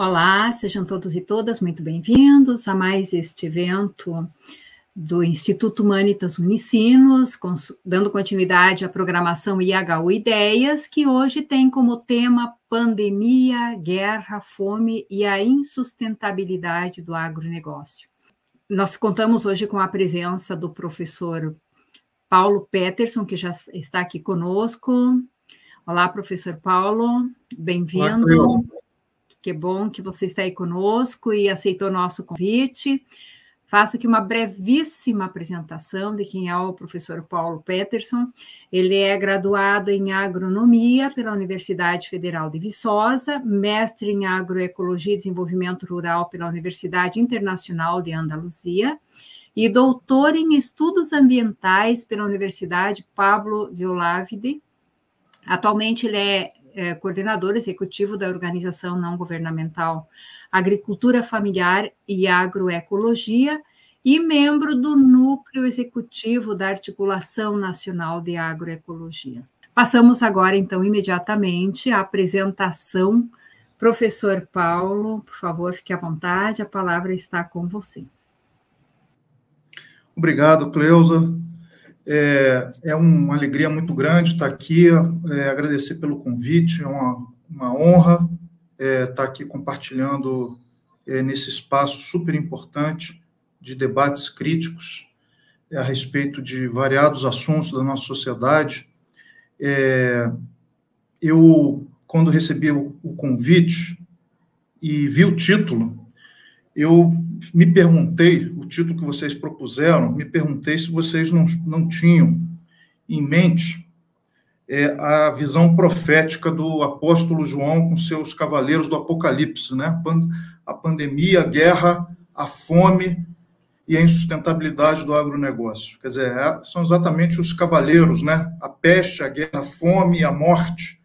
Olá, sejam todos e todas muito bem-vindos a mais este evento do Instituto Humanitas Unicinos, dando continuidade à programação IHU Ideias, que hoje tem como tema pandemia, guerra, fome e a insustentabilidade do agronegócio. Nós contamos hoje com a presença do professor Paulo Peterson, que já está aqui conosco. Olá, professor Paulo, bem-vindo. Que bom que você está aí conosco e aceitou nosso convite. Faço aqui uma brevíssima apresentação de quem é o professor Paulo Peterson. Ele é graduado em agronomia pela Universidade Federal de Viçosa, mestre em agroecologia e desenvolvimento rural pela Universidade Internacional de Andaluzia e doutor em estudos ambientais pela Universidade Pablo de Olavide. Atualmente ele é é, coordenador executivo da organização não governamental Agricultura Familiar e Agroecologia e membro do núcleo executivo da Articulação Nacional de Agroecologia. Passamos agora, então, imediatamente à apresentação. Professor Paulo, por favor, fique à vontade, a palavra está com você. Obrigado, Cleusa. É, é uma alegria muito grande estar aqui, é, agradecer pelo convite, é uma, uma honra é, estar aqui compartilhando é, nesse espaço super importante de debates críticos é, a respeito de variados assuntos da nossa sociedade. É, eu, quando recebi o, o convite e vi o título, eu me perguntei, título que vocês propuseram, me perguntei se vocês não, não tinham em mente é, a visão profética do apóstolo João com seus cavaleiros do Apocalipse, né? A pandemia, a guerra, a fome e a insustentabilidade do agronegócio. Quer dizer, é, são exatamente os cavaleiros, né? A peste, a guerra, a fome a morte,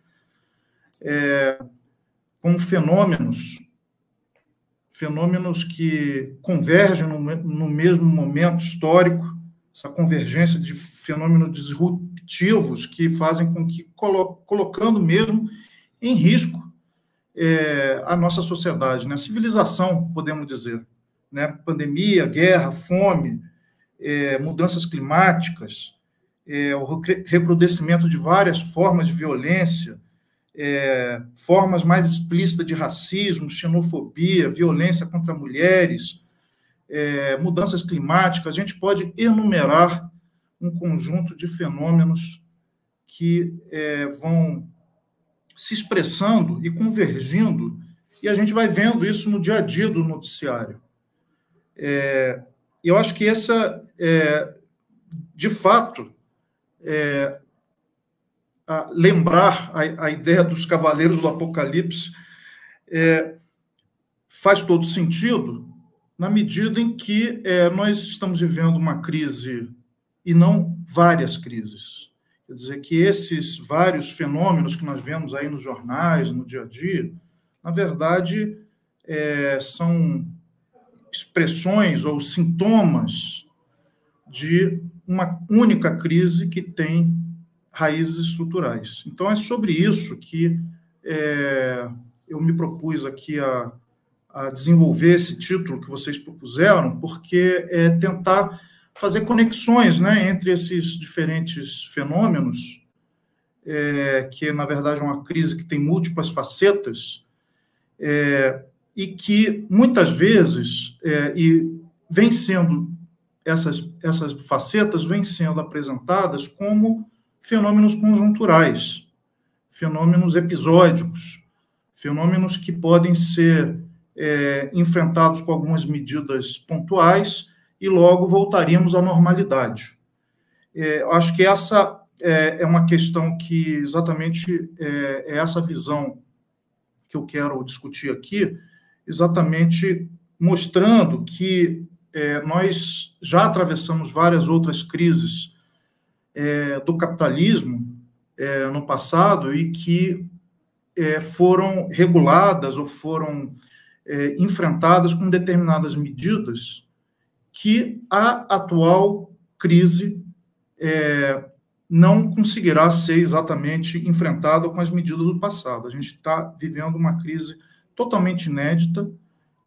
é, como fenômenos fenômenos que convergem no, no mesmo momento histórico, essa convergência de fenômenos disruptivos que fazem com que, colo colocando mesmo em risco é, a nossa sociedade, né? a civilização, podemos dizer. Né? Pandemia, guerra, fome, é, mudanças climáticas, é, o recrudescimento de várias formas de violência, é, formas mais explícitas de racismo, xenofobia, violência contra mulheres, é, mudanças climáticas, a gente pode enumerar um conjunto de fenômenos que é, vão se expressando e convergindo, e a gente vai vendo isso no dia a dia do noticiário. É, eu acho que essa, é, de fato, é, a lembrar a, a, ideia dos cavaleiros do Apocalipse é, faz todo sentido na medida em que é, nós estamos vivendo uma crise e não várias crises. Quer dizer, que esses vários fenômenos que nós vemos aí nos jornais, no dia a dia, na verdade, é, são expressões ou sintomas de uma única crise que tem raízes estruturais. Então, é sobre isso que é, eu me propus aqui a, a, desenvolver esse título que vocês propuseram, porque é tentar fazer conexões né, entre esses diferentes fenômenos, é, que na verdade é uma crise que tem múltiplas facetas, é, e que muitas vezes, é, e vem sendo essas, essas facetas vêm sendo apresentadas como fenômenos conjunturais, fenômenos episódicos, fenômenos que podem ser é, enfrentados com algumas medidas pontuais e logo voltaríamos à normalidade. É, acho que essa é, é, uma questão que exatamente é, é essa visão que eu quero discutir aqui, exatamente mostrando que é, nós já atravessamos várias outras crises é, do capitalismo é, no passado e que é, foram reguladas ou foram é, enfrentadas com determinadas medidas que a atual crise é, não conseguirá ser exatamente enfrentada com as medidas do passado. A gente está vivendo uma crise totalmente inédita,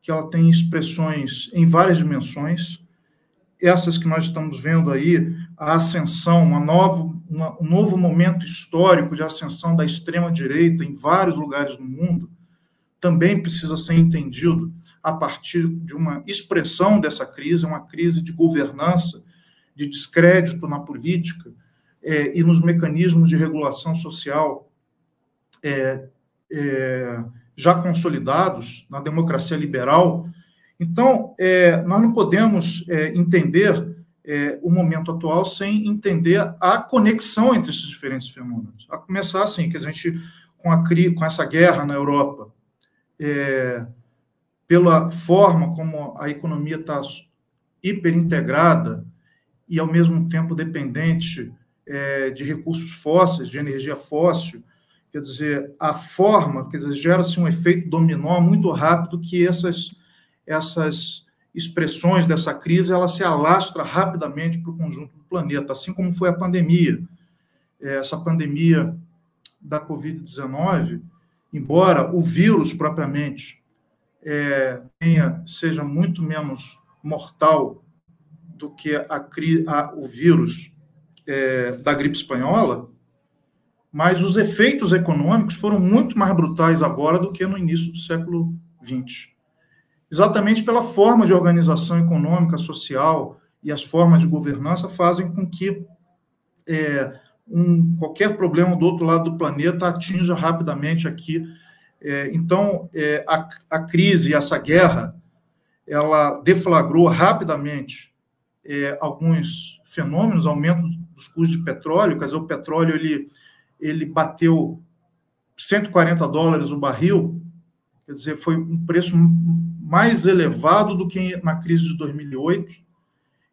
que ela tem expressões em várias dimensões. Essas que nós estamos vendo aí, a ascensão, uma nova, uma, um novo momento histórico de ascensão da extrema-direita em vários lugares do mundo, também precisa ser entendido a partir de uma expressão dessa crise, uma crise de governança, de descrédito na política é, e nos mecanismos de regulação social é, é, já consolidados na democracia liberal. Então, é, nós não podemos é, entender é, o momento atual sem entender a conexão entre esses diferentes fenômenos. A começar assim, que a gente, com, a, com essa guerra na Europa, é, pela forma como a economia está hiperintegrada e, ao mesmo tempo, dependente é, de recursos fósseis, de energia fóssil, Quer dizer, a forma, quer dizer, gera-se um efeito dominó muito rápido que essas, essas expressões dessa crise ela se alastra rapidamente para o conjunto do planeta, assim como foi a pandemia. É, essa pandemia da Covid-19, embora o vírus propriamente é, tenha, seja muito menos mortal do que a, a, o vírus é, da gripe espanhola, mas os efeitos econômicos foram muito mais brutais agora do que no início do século XX. Exatamente pela forma de organização econômica, social e as formas de governança fazem com que é, um, qualquer problema do outro lado do planeta atinja rapidamente aqui. É, então, é, a, a crise, essa guerra, ela deflagrou rapidamente é, alguns fenômenos, aumento dos custos de petróleo, quer dizer, o petróleo ele ele bateu 140 dólares o barril, quer dizer, foi um preço mais elevado do que na crise de 2008.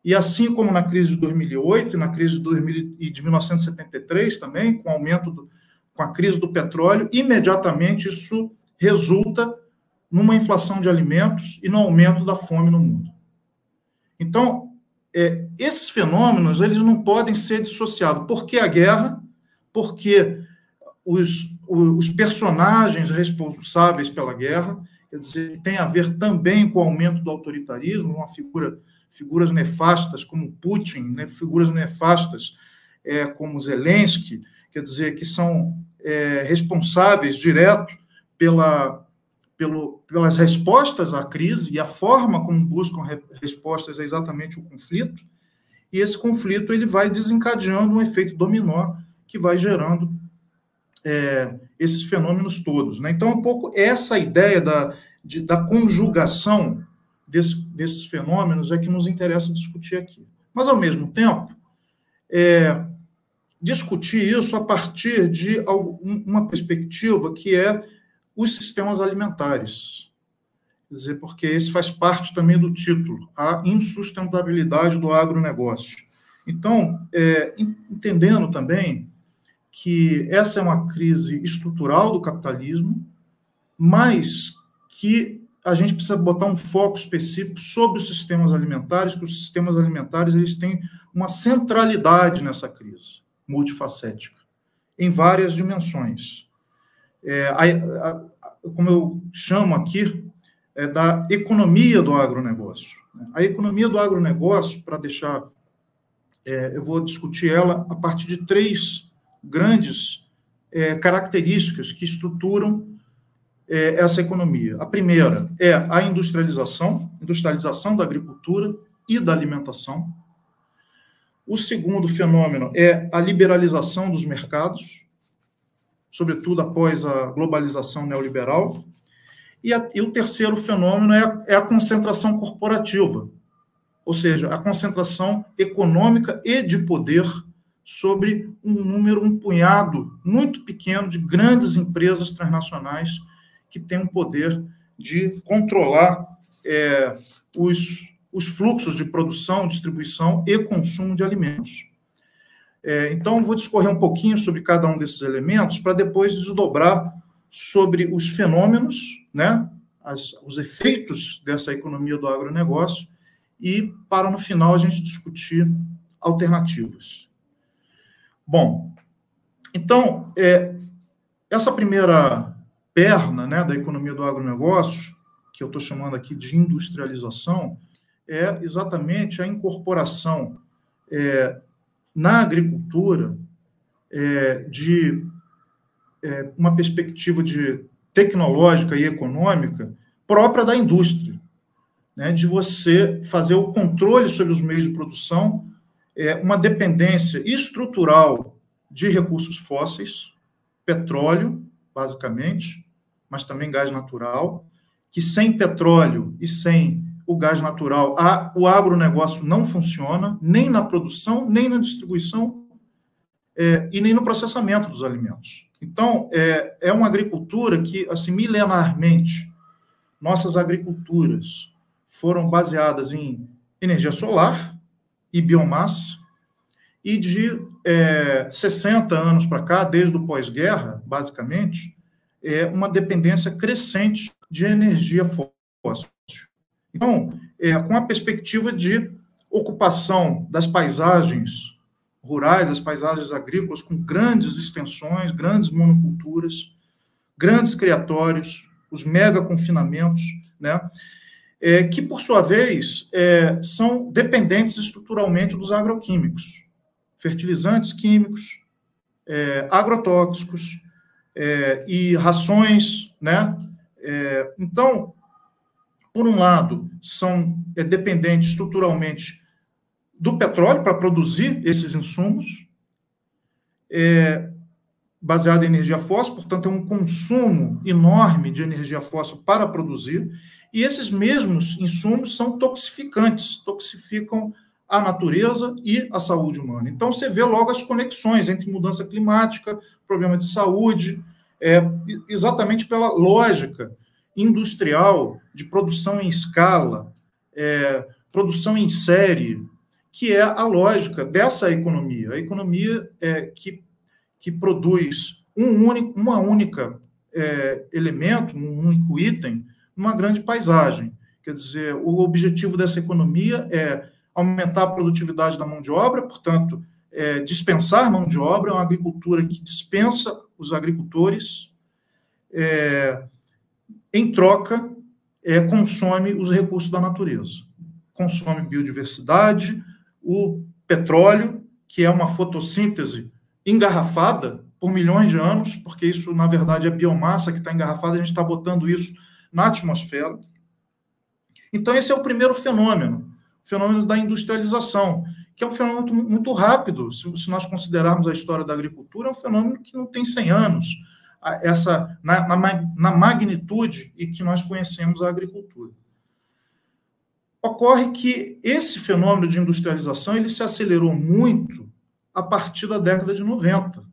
E assim como na crise de 2008 e na crise de, 2000, e de 1973 também, com o aumento do, com a crise do petróleo, imediatamente isso resulta numa inflação de alimentos e no aumento da fome no mundo. Então, é, esses fenômenos eles não podem ser dissociados, porque a guerra porque os, os personagens responsáveis pela guerra, quer dizer, tem a ver também com o aumento do autoritarismo, uma figura, figuras nefastas como Putin, né, figuras nefastas é, como Zelensky, quer dizer, que são é, responsáveis direto pela, pelo, pelas respostas à crise e a forma como buscam re, respostas é exatamente o conflito. E esse conflito ele vai desencadeando um efeito dominó que vai gerando é, esses fenômenos todos. Né? Então, um pouco essa ideia da, de, da conjugação desse, desses fenômenos é que nos interessa discutir aqui. Mas, ao mesmo tempo, é, discutir isso a partir de uma perspectiva que é os sistemas alimentares. Quer dizer, porque esse faz parte também do título, a insustentabilidade do agronegócio. Então, é, entendendo também que essa é uma crise estrutural do capitalismo, mas que a gente precisa botar um foco específico sobre os sistemas alimentares, que os sistemas alimentares eles têm uma centralidade nessa crise multifacética, em várias dimensões. É, a, a, como eu chamo aqui, é da economia do agronegócio. A economia do agronegócio, para deixar, é, eu vou discutir ela a partir de três grandes é, características que estruturam é, essa economia. A primeira é a industrialização, industrialização da agricultura e da alimentação. O segundo fenômeno é a liberalização dos mercados, sobretudo após a globalização neoliberal. E, a, e o terceiro fenômeno é, é a concentração corporativa, ou seja, a concentração econômica e de poder sobre um número, um punhado muito pequeno de grandes empresas transnacionais que têm um poder de controlar é, os, os fluxos de produção, distribuição e consumo de alimentos. É, então, vou discorrer um pouquinho sobre cada um desses elementos para depois desdobrar sobre os fenômenos, né, as, os efeitos dessa economia do agronegócio e para no final a gente discutir alternativas. Bom, então, é, essa primeira perna né, da economia do agronegócio, que eu estou chamando aqui de industrialização, é exatamente a incorporação é, na agricultura é, de é, uma perspectiva de tecnológica e econômica própria da indústria, né, de você fazer o controle sobre os meios de produção, é, uma dependência estrutural de recursos fósseis, petróleo, basicamente, mas também gás natural, que sem petróleo e sem o gás natural, a, o agronegócio não funciona, nem na produção, nem na distribuição é, e nem no processamento dos alimentos. Então, é, é uma agricultura que, assim, milenarmente, nossas agriculturas foram baseadas em energia solar e biomassa, e de é, 60 anos para cá, desde o pós-guerra, basicamente, é uma dependência crescente de energia fóssil. Então, é, com a perspectiva de ocupação das paisagens rurais, das paisagens agrícolas, com grandes extensões, grandes monoculturas, grandes criatórios, os mega confinamentos, né? É, que, por sua vez, é, são dependentes estruturalmente dos agroquímicos, fertilizantes químicos, é, agrotóxicos é, e rações, né? É, então, por um lado, são é, dependentes estruturalmente do petróleo para produzir esses insumos, é, baseado em energia fóssil, portanto, é um consumo enorme de energia fóssil para produzir, e esses mesmos insumos são toxificantes, toxificam a natureza e a saúde humana. Então, você vê logo as conexões entre mudança climática, problema de saúde, é, exatamente pela lógica industrial, de produção em escala, é, produção em série, que é a lógica dessa economia. A economia é, que, que produz um único, uma única é, elemento, um único item, numa grande paisagem. Quer dizer, o objetivo dessa economia é aumentar a produtividade da mão de obra, portanto, é, dispensar mão de obra, é uma agricultura que dispensa os agricultores, é, em troca, é, consome os recursos da natureza. Consome biodiversidade, o petróleo, que é uma fotossíntese engarrafada por milhões de anos, porque isso, na verdade, é biomassa que está engarrafada, a gente está botando isso na atmosfera. Então, esse é o primeiro fenômeno, o fenômeno da industrialização, que é um fenômeno muito, rápido. Se, se, nós considerarmos a história da agricultura, é um fenômeno que não tem 100 anos essa na, na, na magnitude e que nós conhecemos a agricultura. Ocorre que esse fenômeno de industrialização ele se acelerou muito a partir da década de 90,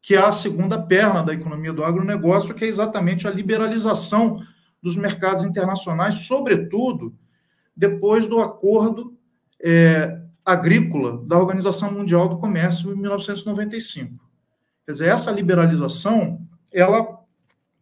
que é a segunda perna da economia do agronegócio, que é exatamente a liberalização dos mercados internacionais, sobretudo depois do acordo é, agrícola da Organização Mundial do Comércio em 1995. Quer dizer, essa liberalização ela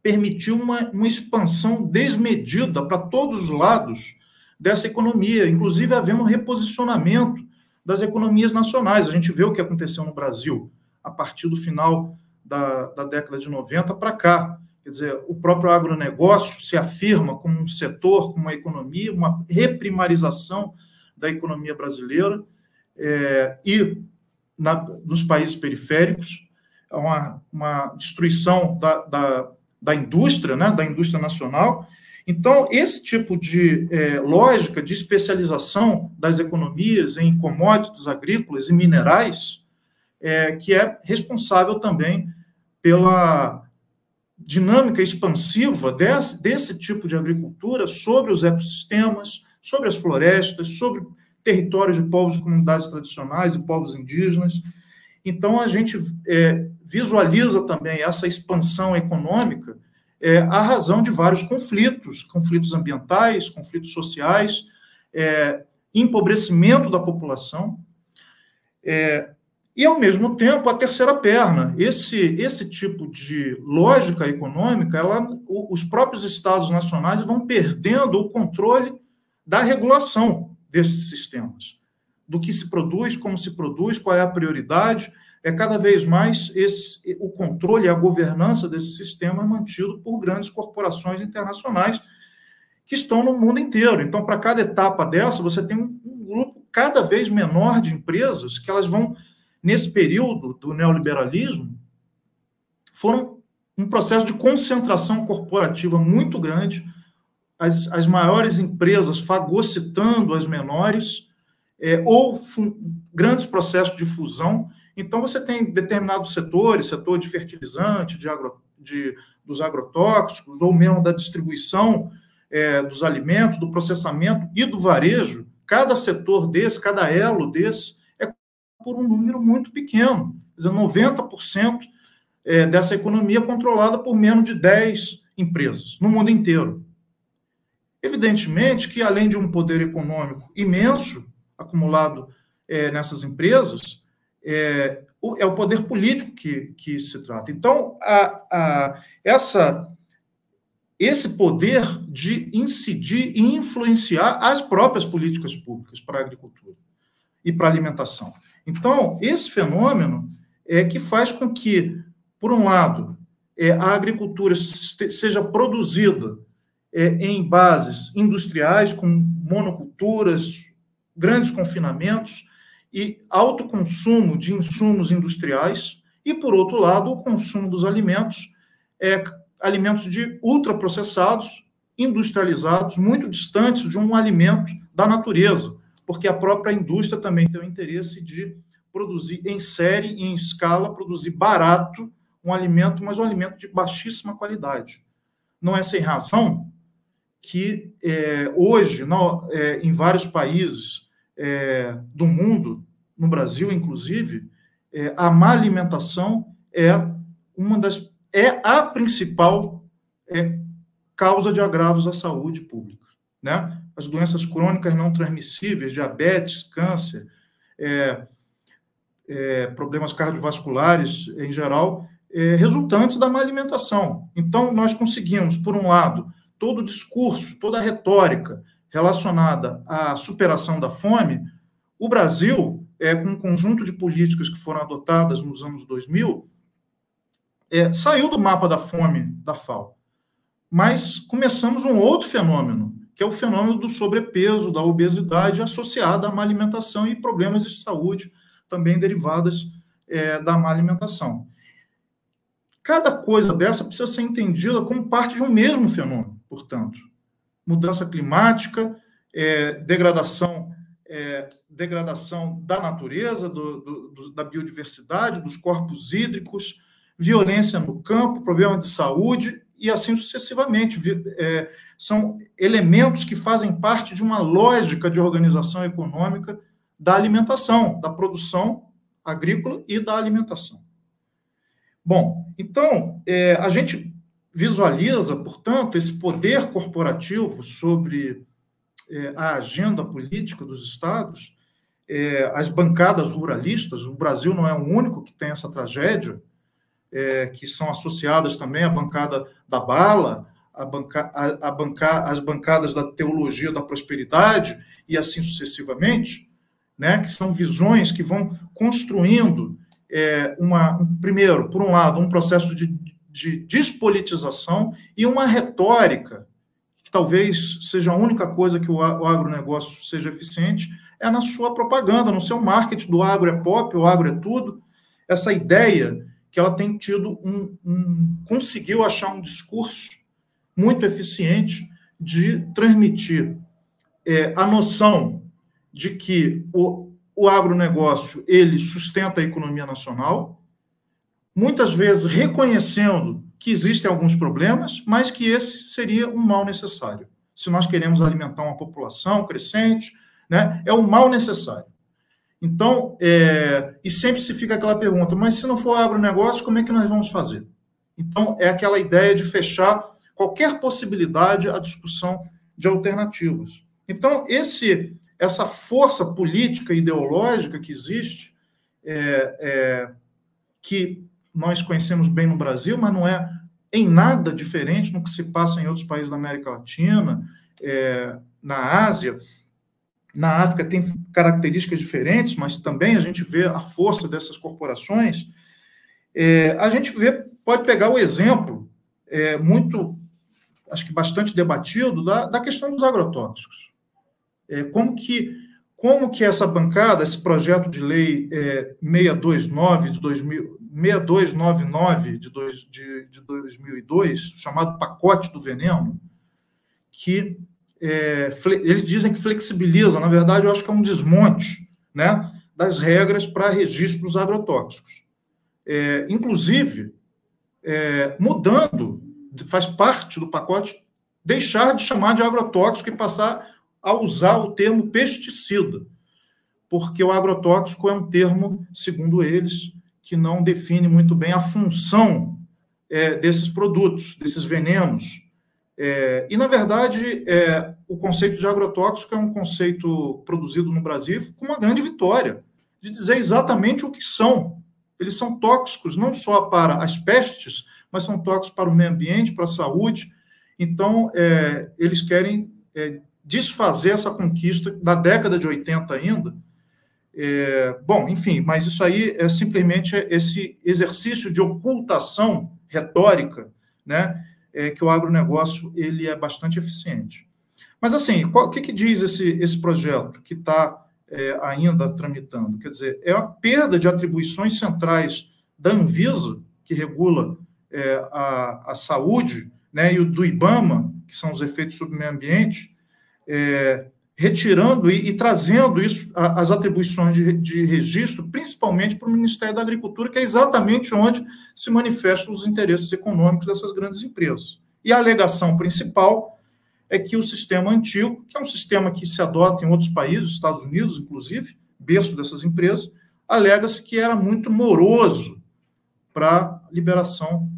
permitiu uma, uma expansão desmedida para todos os lados dessa economia, inclusive havendo um reposicionamento das economias nacionais. A gente vê o que aconteceu no Brasil a partir do final da, da década de 90 para cá. Quer dizer, o próprio agronegócio se afirma como um setor, como uma economia, uma reprimarização da economia brasileira é, e na, nos países periféricos uma, uma destruição da, da, da indústria, né, da indústria nacional. Então, esse tipo de é, lógica de especialização das economias em commodities agrícolas e minerais, é, que é responsável também pela dinâmica expansiva desse, desse tipo de agricultura sobre os ecossistemas, sobre as florestas, sobre territórios de povos e comunidades tradicionais e povos indígenas. Então, a gente é, visualiza também essa expansão econômica é, a razão de vários conflitos, conflitos ambientais, conflitos sociais, é, empobrecimento da população, é, e, ao mesmo tempo, a terceira perna. Esse, esse tipo de lógica econômica, ela, os próprios estados nacionais vão perdendo o controle da regulação desses sistemas, do que se produz, como se produz, qual é a prioridade, é cada vez mais esse, o controle a governança desse sistema é mantido por grandes corporações internacionais que estão no mundo inteiro. Então, para cada etapa dessa, você tem um grupo cada vez menor de empresas que elas vão, nesse período do neoliberalismo, foram um processo de concentração corporativa muito grande, as, as maiores empresas fagocitando as menores, é, ou grandes processos de fusão. Então, você tem determinados setores, setor de fertilizante, de, agro, de dos agrotóxicos, ou mesmo da distribuição é, dos alimentos, do processamento e do varejo, cada setor desse, cada elo desse, por um número muito pequeno. Quer dizer, 90% é, dessa economia é controlada por menos de 10 empresas, no mundo inteiro. Evidentemente que, além de um poder econômico imenso acumulado é, nessas empresas, é, o, é o poder político que, que se trata. Então, a, a, essa, esse poder de incidir e influenciar as próprias políticas públicas para a agricultura e para a alimentação. Então, esse fenômeno é que faz com que, por um lado, é, a agricultura seja produzida é, em bases industriais, com monoculturas, grandes confinamentos, e alto consumo de insumos industriais, e, por outro lado, o consumo dos alimentos, é, alimentos de ultraprocessados, industrializados, muito distantes de um alimento da natureza, porque a própria indústria também tem o interesse de produzir em série e em escala, produzir barato um alimento, mas um alimento de baixíssima qualidade. Não é sem razão que é, hoje, não, é, em vários países, é, do mundo, no Brasil inclusive, é, a má alimentação é uma das é a principal é, causa de agravos à saúde pública, né? As doenças crônicas não transmissíveis, diabetes, câncer, é, é, problemas cardiovasculares em geral, é, resultantes da má alimentação. Então, nós conseguimos, por um lado, todo o discurso, toda a retórica relacionada à superação da fome, o Brasil, é, com um conjunto de políticas que foram adotadas nos anos 2000, é, saiu do mapa da fome da FAO. Mas começamos um outro fenômeno, que é o fenômeno do sobrepeso, da obesidade associada à má alimentação e problemas de saúde também derivadas é, da má alimentação. Cada coisa dessa precisa ser entendida como parte de um mesmo fenômeno, portanto mudança climática, é, degradação, é, degradação da natureza, do, do, da biodiversidade, dos corpos hídricos, violência no campo, problema de saúde e assim sucessivamente. É, são elementos que fazem parte de uma lógica de organização econômica da alimentação, da produção agrícola e da alimentação. Bom, então, é, a gente visualiza, portanto, esse poder corporativo sobre é, a agenda política dos estados, é, as bancadas ruralistas, o Brasil não é o único que tem essa tragédia, é, que são associadas também à bancada da bala, a banca, a banca, as bancadas da teologia da prosperidade e assim sucessivamente, né, que são visões que vão construindo é, uma, um, primeiro, por um lado, um processo de de despolitização e uma retórica, que talvez seja a única coisa que o agronegócio seja eficiente, é na sua propaganda, no seu marketing do agro é pop, o agro é tudo. Essa ideia que ela tem tido um, um conseguiu achar um discurso muito eficiente de transmitir é, a noção de que o, o agronegócio ele sustenta a economia nacional, muitas vezes reconhecendo que existem alguns problemas, mas que esse seria um mal necessário. Se nós queremos alimentar uma população crescente, né, é um mal necessário. Então, é, e sempre se fica aquela pergunta, mas se não for agronegócio, como é que nós vamos fazer? Então, é aquela ideia de fechar qualquer possibilidade à discussão de alternativas. Então, esse, essa força política e ideológica que existe, é, é, que nós conhecemos bem no Brasil, mas não é em nada diferente no que se passa em outros países da América Latina, é, na Ásia. Na África tem características diferentes, mas também a gente vê a força dessas corporações. É, a gente vê, pode pegar o exemplo é, muito, acho que bastante debatido, da, da questão dos agrotóxicos. É, como que como que essa bancada, esse projeto de lei é, 629 de 2000, 6299 de, dois, de, de 2002, chamado pacote do veneno, que é, eles dizem que flexibiliza, na verdade, eu acho que é um desmonte né, das regras para registro dos agrotóxicos. É, inclusive, é, mudando, faz parte do pacote, deixar de chamar de agrotóxico e passar a usar o termo pesticida, porque o agrotóxico é um termo, segundo eles, que não define muito bem a função é, desses produtos, desses venenos. É, e, na verdade, é, o conceito de agrotóxico é um conceito produzido no Brasil com uma grande vitória, de dizer exatamente o que são. Eles são tóxicos não só para as pestes, mas são tóxicos para o meio ambiente, para a saúde. Então, é, eles querem é, desfazer essa conquista da década de 80 ainda. É, bom, enfim, mas isso aí é simplesmente esse exercício de ocultação retórica, né, é, que o agronegócio ele é bastante eficiente. Mas assim, o que, que diz esse, esse projeto que está é, ainda tramitando? Quer dizer, é a perda de atribuições centrais da Anvisa, que regula é, a, a saúde, né, e o do IBAMA, que são os efeitos sobre o meio ambiente, é, retirando e, e, trazendo isso, as atribuições de, de registro, principalmente para o Ministério da Agricultura, que é exatamente onde se manifestam os interesses econômicos dessas grandes empresas. E a alegação principal é que o sistema antigo, que é um sistema que se adota em outros países, Estados Unidos, inclusive, berço dessas empresas, alega-se que era muito moroso para liberação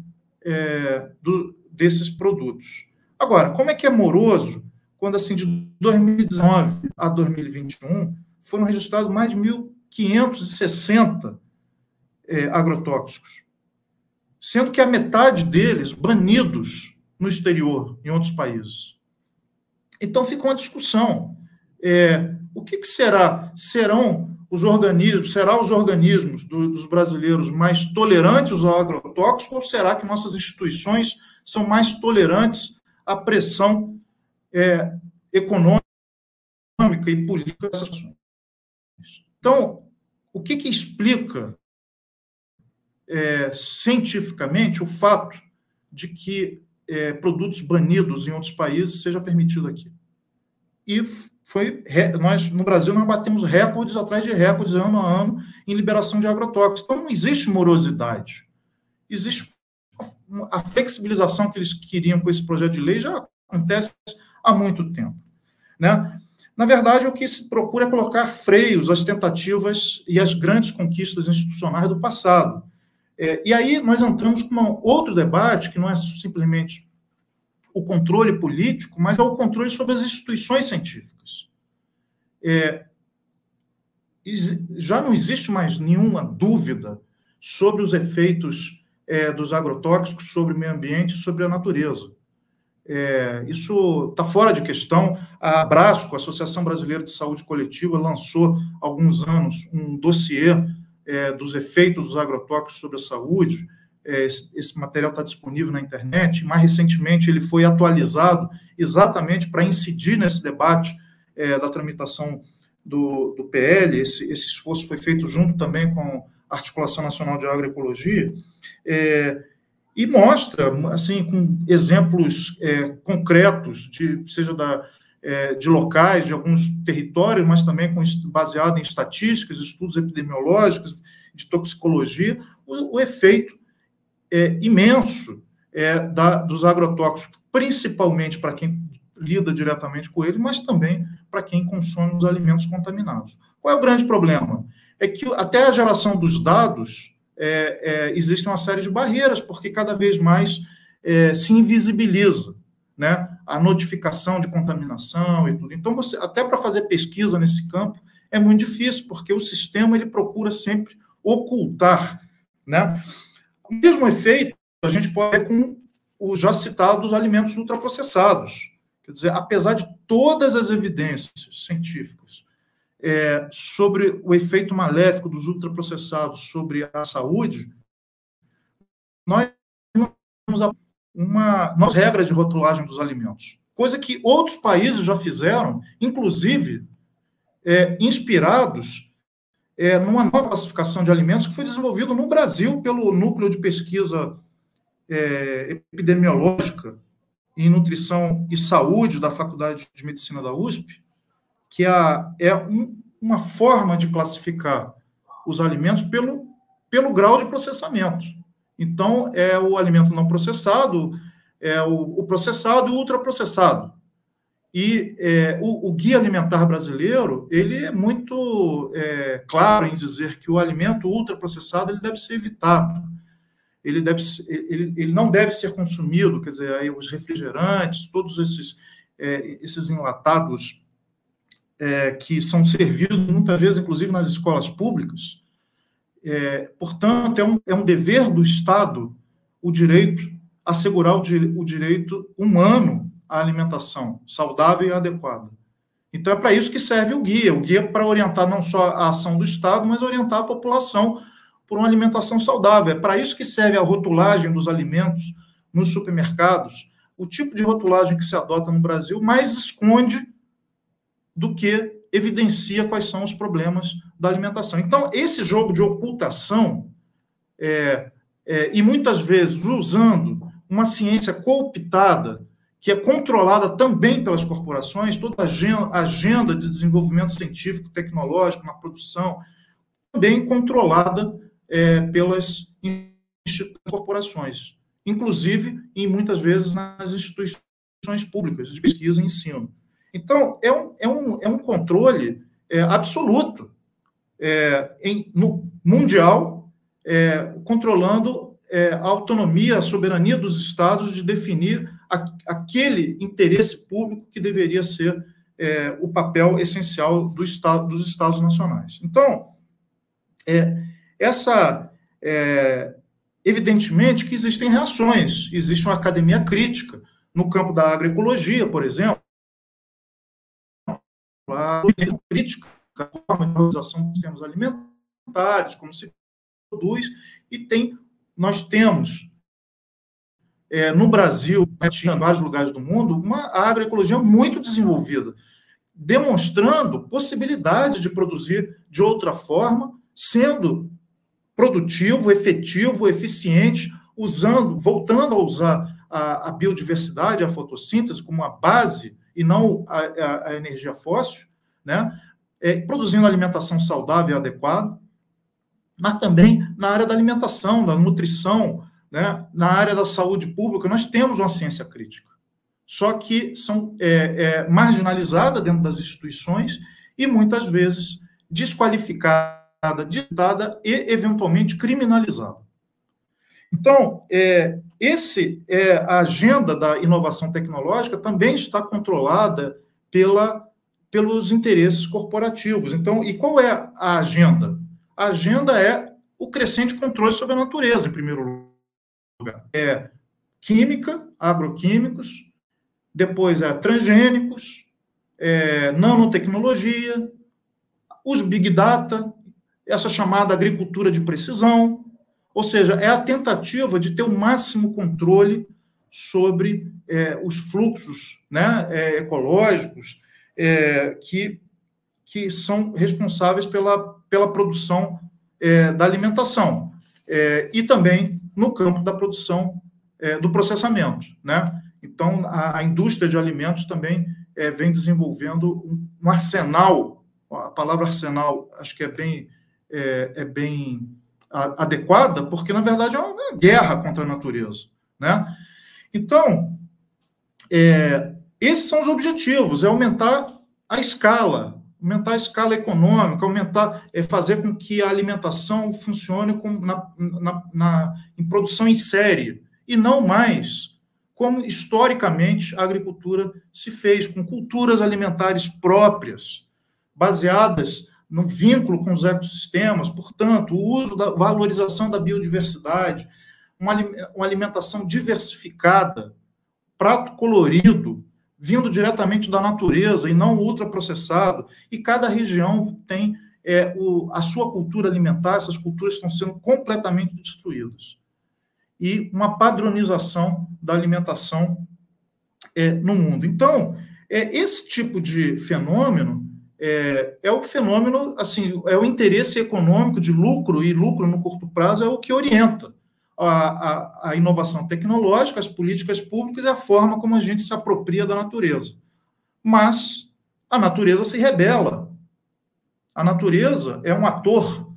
é, do, desses produtos. Agora, como é que é moroso quando assim de 2019 a 2021 foram registrados mais de 1.560 é, agrotóxicos, sendo que a metade deles banidos no exterior, em outros países. Então fica uma discussão. É, o que, que, será? Serão os organismos, será os organismos do, dos brasileiros mais tolerantes ao agrotóxico ou será que nossas instituições são mais tolerantes à pressão é, econômica e política dessas ações. Então, o que, que explica é, cientificamente o fato de que é, produtos banidos em outros países seja permitido aqui? E foi nós no Brasil nós batemos recordes atrás de recordes ano a ano em liberação de agrotóxicos. Então não existe morosidade. Existe a flexibilização que eles queriam com esse projeto de lei já acontece há muito tempo. Né? Na verdade, o que se procura é colocar freios às tentativas e às grandes conquistas institucionais do passado. É, e aí nós entramos com um outro debate, que não é simplesmente o controle político, mas é o controle sobre as instituições científicas. É, já não existe mais nenhuma dúvida sobre os efeitos é, dos agrotóxicos sobre o meio ambiente e sobre a natureza. É, isso está fora de questão. A Abrasco, a Associação Brasileira de Saúde Coletiva, lançou há alguns anos um dossiê é, dos efeitos dos agrotóxicos sobre a saúde. É, esse, esse, material está disponível na internet. Mais recentemente, ele foi atualizado exatamente para incidir nesse debate é, da tramitação do, do PL. Esse, esse, esforço foi feito junto também com a Articulação Nacional de Agroecologia. É, e mostra, assim, com exemplos é, concretos, de, seja da, é, de locais, de alguns territórios, mas também com, baseado em estatísticas, estudos epidemiológicos, de toxicologia, o, o efeito é, imenso é, da, dos agrotóxicos, principalmente para quem lida diretamente com ele, mas também para quem consome os alimentos contaminados. Qual é o grande problema? É que até a geração dos dados é, é, existe uma série de barreiras, porque cada vez mais é, se invisibiliza né, a notificação de contaminação e tudo. Então, você, até para fazer pesquisa nesse campo é muito difícil, porque o sistema ele procura sempre ocultar. Né? O mesmo efeito a gente pode ter com os já citados alimentos ultraprocessados. Quer dizer, apesar de todas as evidências científicas é, sobre o efeito maléfico dos ultraprocessados sobre a saúde, nós temos uma, uma regra de rotulagem dos alimentos, coisa que outros países já fizeram, inclusive é, inspirados é, numa nova classificação de alimentos que foi desenvolvido no Brasil pelo Núcleo de Pesquisa é, Epidemiológica em Nutrição e Saúde da Faculdade de Medicina da USP, que é um, uma forma de classificar os alimentos pelo, pelo grau de processamento. Então, é o alimento não processado, é o, o processado e o ultraprocessado. E é, o, o, guia alimentar brasileiro ele é muito é, claro em dizer que o alimento ultraprocessado ele deve ser evitado. Ele, deve, ele, ele não deve ser consumido, quer dizer, aí os refrigerantes, todos esses, é, esses enlatados é, que são servidos muitas vezes, inclusive nas escolas públicas. É, portanto, é um, é um dever do Estado o direito, assegurar o, o direito humano à alimentação saudável e adequada. Então, é para isso que serve o guia. O guia é para orientar não só a ação do Estado, mas orientar a população por uma alimentação saudável. É para isso que serve a rotulagem dos alimentos nos supermercados. O tipo de rotulagem que se adota no Brasil mais esconde do que evidencia quais são os problemas da alimentação. Então, esse jogo de ocultação, é, é, e muitas vezes usando uma ciência cooptada, que é controlada também pelas corporações, toda a agenda de desenvolvimento científico, tecnológico, na produção, também controlada é, pelas corporações, inclusive e muitas vezes nas instituições públicas de pesquisa e ensino. Então, é um, é um, é um controle é, absoluto é, em, no mundial, é, controlando é, a autonomia, a soberania dos estados de definir a, aquele interesse público que deveria ser é, o papel essencial do estado, dos estados nacionais. Então, é, essa evidentemente que existem reações, existe uma academia crítica no campo da agroecologia, por exemplo, a crítica a forma de organização dos sistemas alimentares, como se produz, e tem, nós temos é, no Brasil, né, em vários lugares do mundo, uma agroecologia muito desenvolvida, demonstrando possibilidade de produzir de outra forma, sendo produtivo, efetivo, eficiente, usando, voltando a usar a, a biodiversidade, a fotossíntese como a base e não a, a, a energia fóssil, né? É, produzindo alimentação saudável e adequada, mas também na área da alimentação, da nutrição, né? na área da saúde pública, nós temos uma ciência crítica. Só que são é, é, marginalizada dentro das instituições e muitas vezes desqualificada, ditada e eventualmente criminalizada. Então, é, esse, é, a agenda da inovação tecnológica também está controlada pela, pelos interesses corporativos. Então, e qual é a agenda? A agenda é o crescente controle sobre a natureza, em primeiro lugar. É química, agroquímicos, depois é transgênicos, é nanotecnologia, os big data, essa chamada agricultura de precisão, ou seja, é a tentativa de ter o máximo controle sobre é, os fluxos né, é, ecológicos é, que, que são responsáveis pela, pela produção é, da alimentação. É, e também no campo da produção, é, do processamento. Né? Então, a, a indústria de alimentos também vem desenvolvendo um, um, arsenal, a palavra arsenal acho que é bem, é, bem adequada, porque, na verdade, é uma guerra contra a natureza. Né? Então, é, esses são os objetivos, é aumentar a escala, aumentar a escala econômica, aumentar, é fazer com que a alimentação funcione com, na, na, na, em produção em série, e não mais como historicamente a agricultura se fez, com culturas alimentares próprias, baseadas no vínculo com os ecossistemas, portanto, o uso da valorização da biodiversidade, uma, alimentação diversificada, prato colorido, vindo diretamente da natureza e não ultraprocessado, e cada região tem é, o, a sua cultura alimentar, essas culturas estão sendo completamente destruídas. E uma padronização da alimentação é, no mundo. Então, é, esse tipo de fenômeno é, é, o fenômeno, assim, é o interesse econômico de lucro, e lucro no curto prazo é o que orienta a, a, a, inovação tecnológica, as políticas públicas e a forma como a gente se apropria da natureza. Mas a natureza se rebela. A natureza é um ator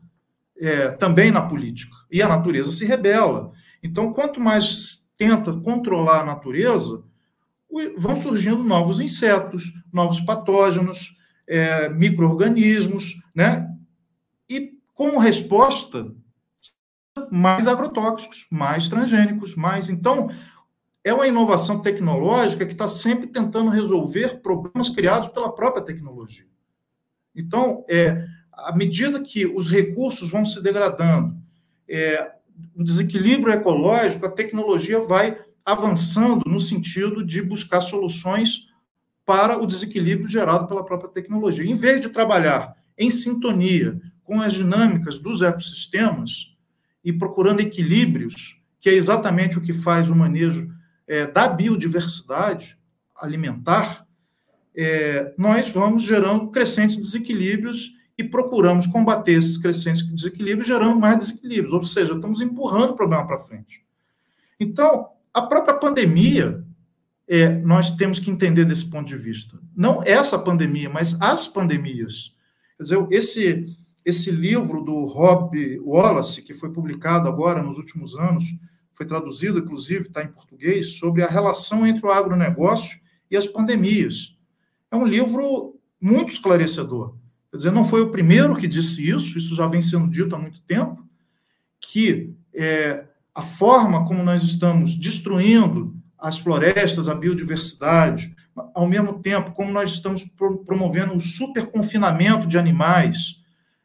é, também na política. E a natureza se rebela. Então, quanto mais tenta controlar a natureza, vão surgindo novos insetos, novos patógenos, é, micro-organismos, né? E como resposta, mais agrotóxicos, mais transgênicos, mais. Então, é uma inovação tecnológica que está sempre tentando resolver problemas criados pela própria tecnologia. Então, é, à medida que os recursos vão se degradando, é, o desequilíbrio ecológico, a tecnologia vai avançando no sentido de buscar soluções para o desequilíbrio gerado pela própria tecnologia. Em vez de trabalhar em sintonia com as dinâmicas dos ecossistemas, e procurando equilíbrios, que é exatamente o que faz o manejo é, da biodiversidade alimentar, é, nós vamos gerando crescentes desequilíbrios e procuramos combater esses crescentes desequilíbrios, gerando mais desequilíbrios, ou seja, estamos empurrando o problema para frente. Então, a própria pandemia, é, nós temos que entender desse ponto de vista. Não essa pandemia, mas as pandemias. Quer dizer, esse, esse livro do Rob Wallace, que foi publicado agora nos últimos anos, foi traduzido, inclusive, está em português, sobre a relação entre o agronegócio e as pandemias. É um livro muito esclarecedor. Quer dizer, não foi o primeiro que disse isso, isso já vem sendo dito há muito tempo, que é, a forma como nós estamos destruindo as florestas, a biodiversidade, ao mesmo tempo como nós estamos promovendo o superconfinamento de animais,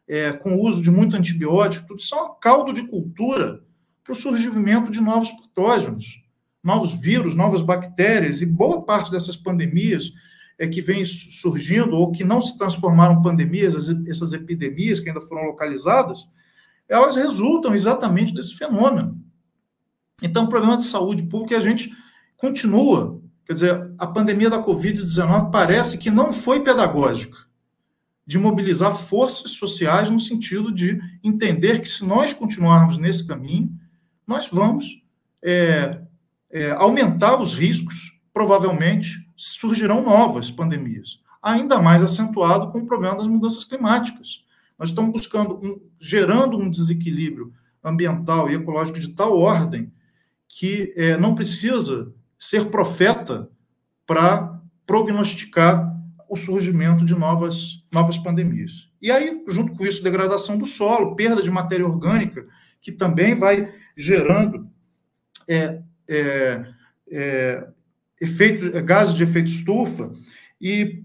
é, com o uso de muito antibiótico, tudo isso é um caldo de cultura para o surgimento de novos patógenos, novos vírus, novas bactérias, e boa parte dessas pandemias é, que vem surgindo, ou que não se transformaram em pandemias, essas epidemias que ainda foram localizadas, elas resultam exatamente desse fenômeno. Então, o problema de saúde pública, a gente continua. Quer dizer, a pandemia da Covid-19 parece que não foi pedagógica de mobilizar forças sociais no sentido de entender que se nós continuarmos nesse caminho, nós vamos é, é, aumentar os riscos, provavelmente surgirão novas pandemias, ainda mais acentuado com o problema das mudanças climáticas. Nós estamos buscando, um, gerando um desequilíbrio ambiental e ecológico de tal ordem que é, não precisa ser profeta para prognosticar o surgimento de novas, novas pandemias. E aí, junto com isso, degradação do solo, perda de matéria orgânica, que também vai gerando é, é, é, efeitos, gases de efeito estufa e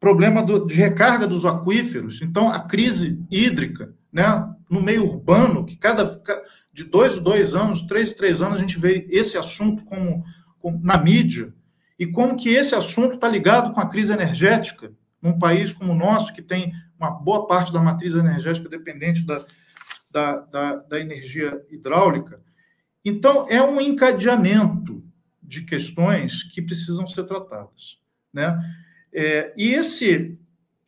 problema do, de recarga dos aquíferos. Então, a crise hídrica né, no meio urbano, que cada de dois dois anos, três três anos, a gente vê esse assunto como na mídia, e como que esse assunto está ligado com a crise energética num país como o nosso, que tem uma boa parte da matriz energética dependente da, da, da, da energia hidráulica. Então, é um encadeamento de questões que precisam ser tratadas. Né? É, e esse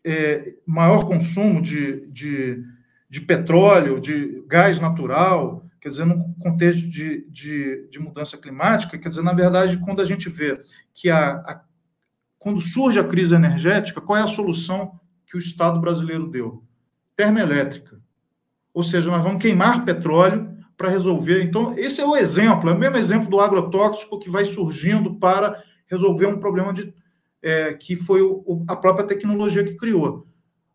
é, maior consumo de, de, de petróleo, de gás natural, quer dizer, no contexto de, de, de, mudança climática, quer dizer, na verdade, quando a gente vê que a, a, quando surge a crise energética, qual é a solução que o Estado brasileiro deu? Termoelétrica. Ou seja, nós vamos queimar petróleo para resolver. Então, esse é o exemplo, é o mesmo exemplo do agrotóxico que vai surgindo para resolver um problema de, é, que foi o, a própria tecnologia que criou.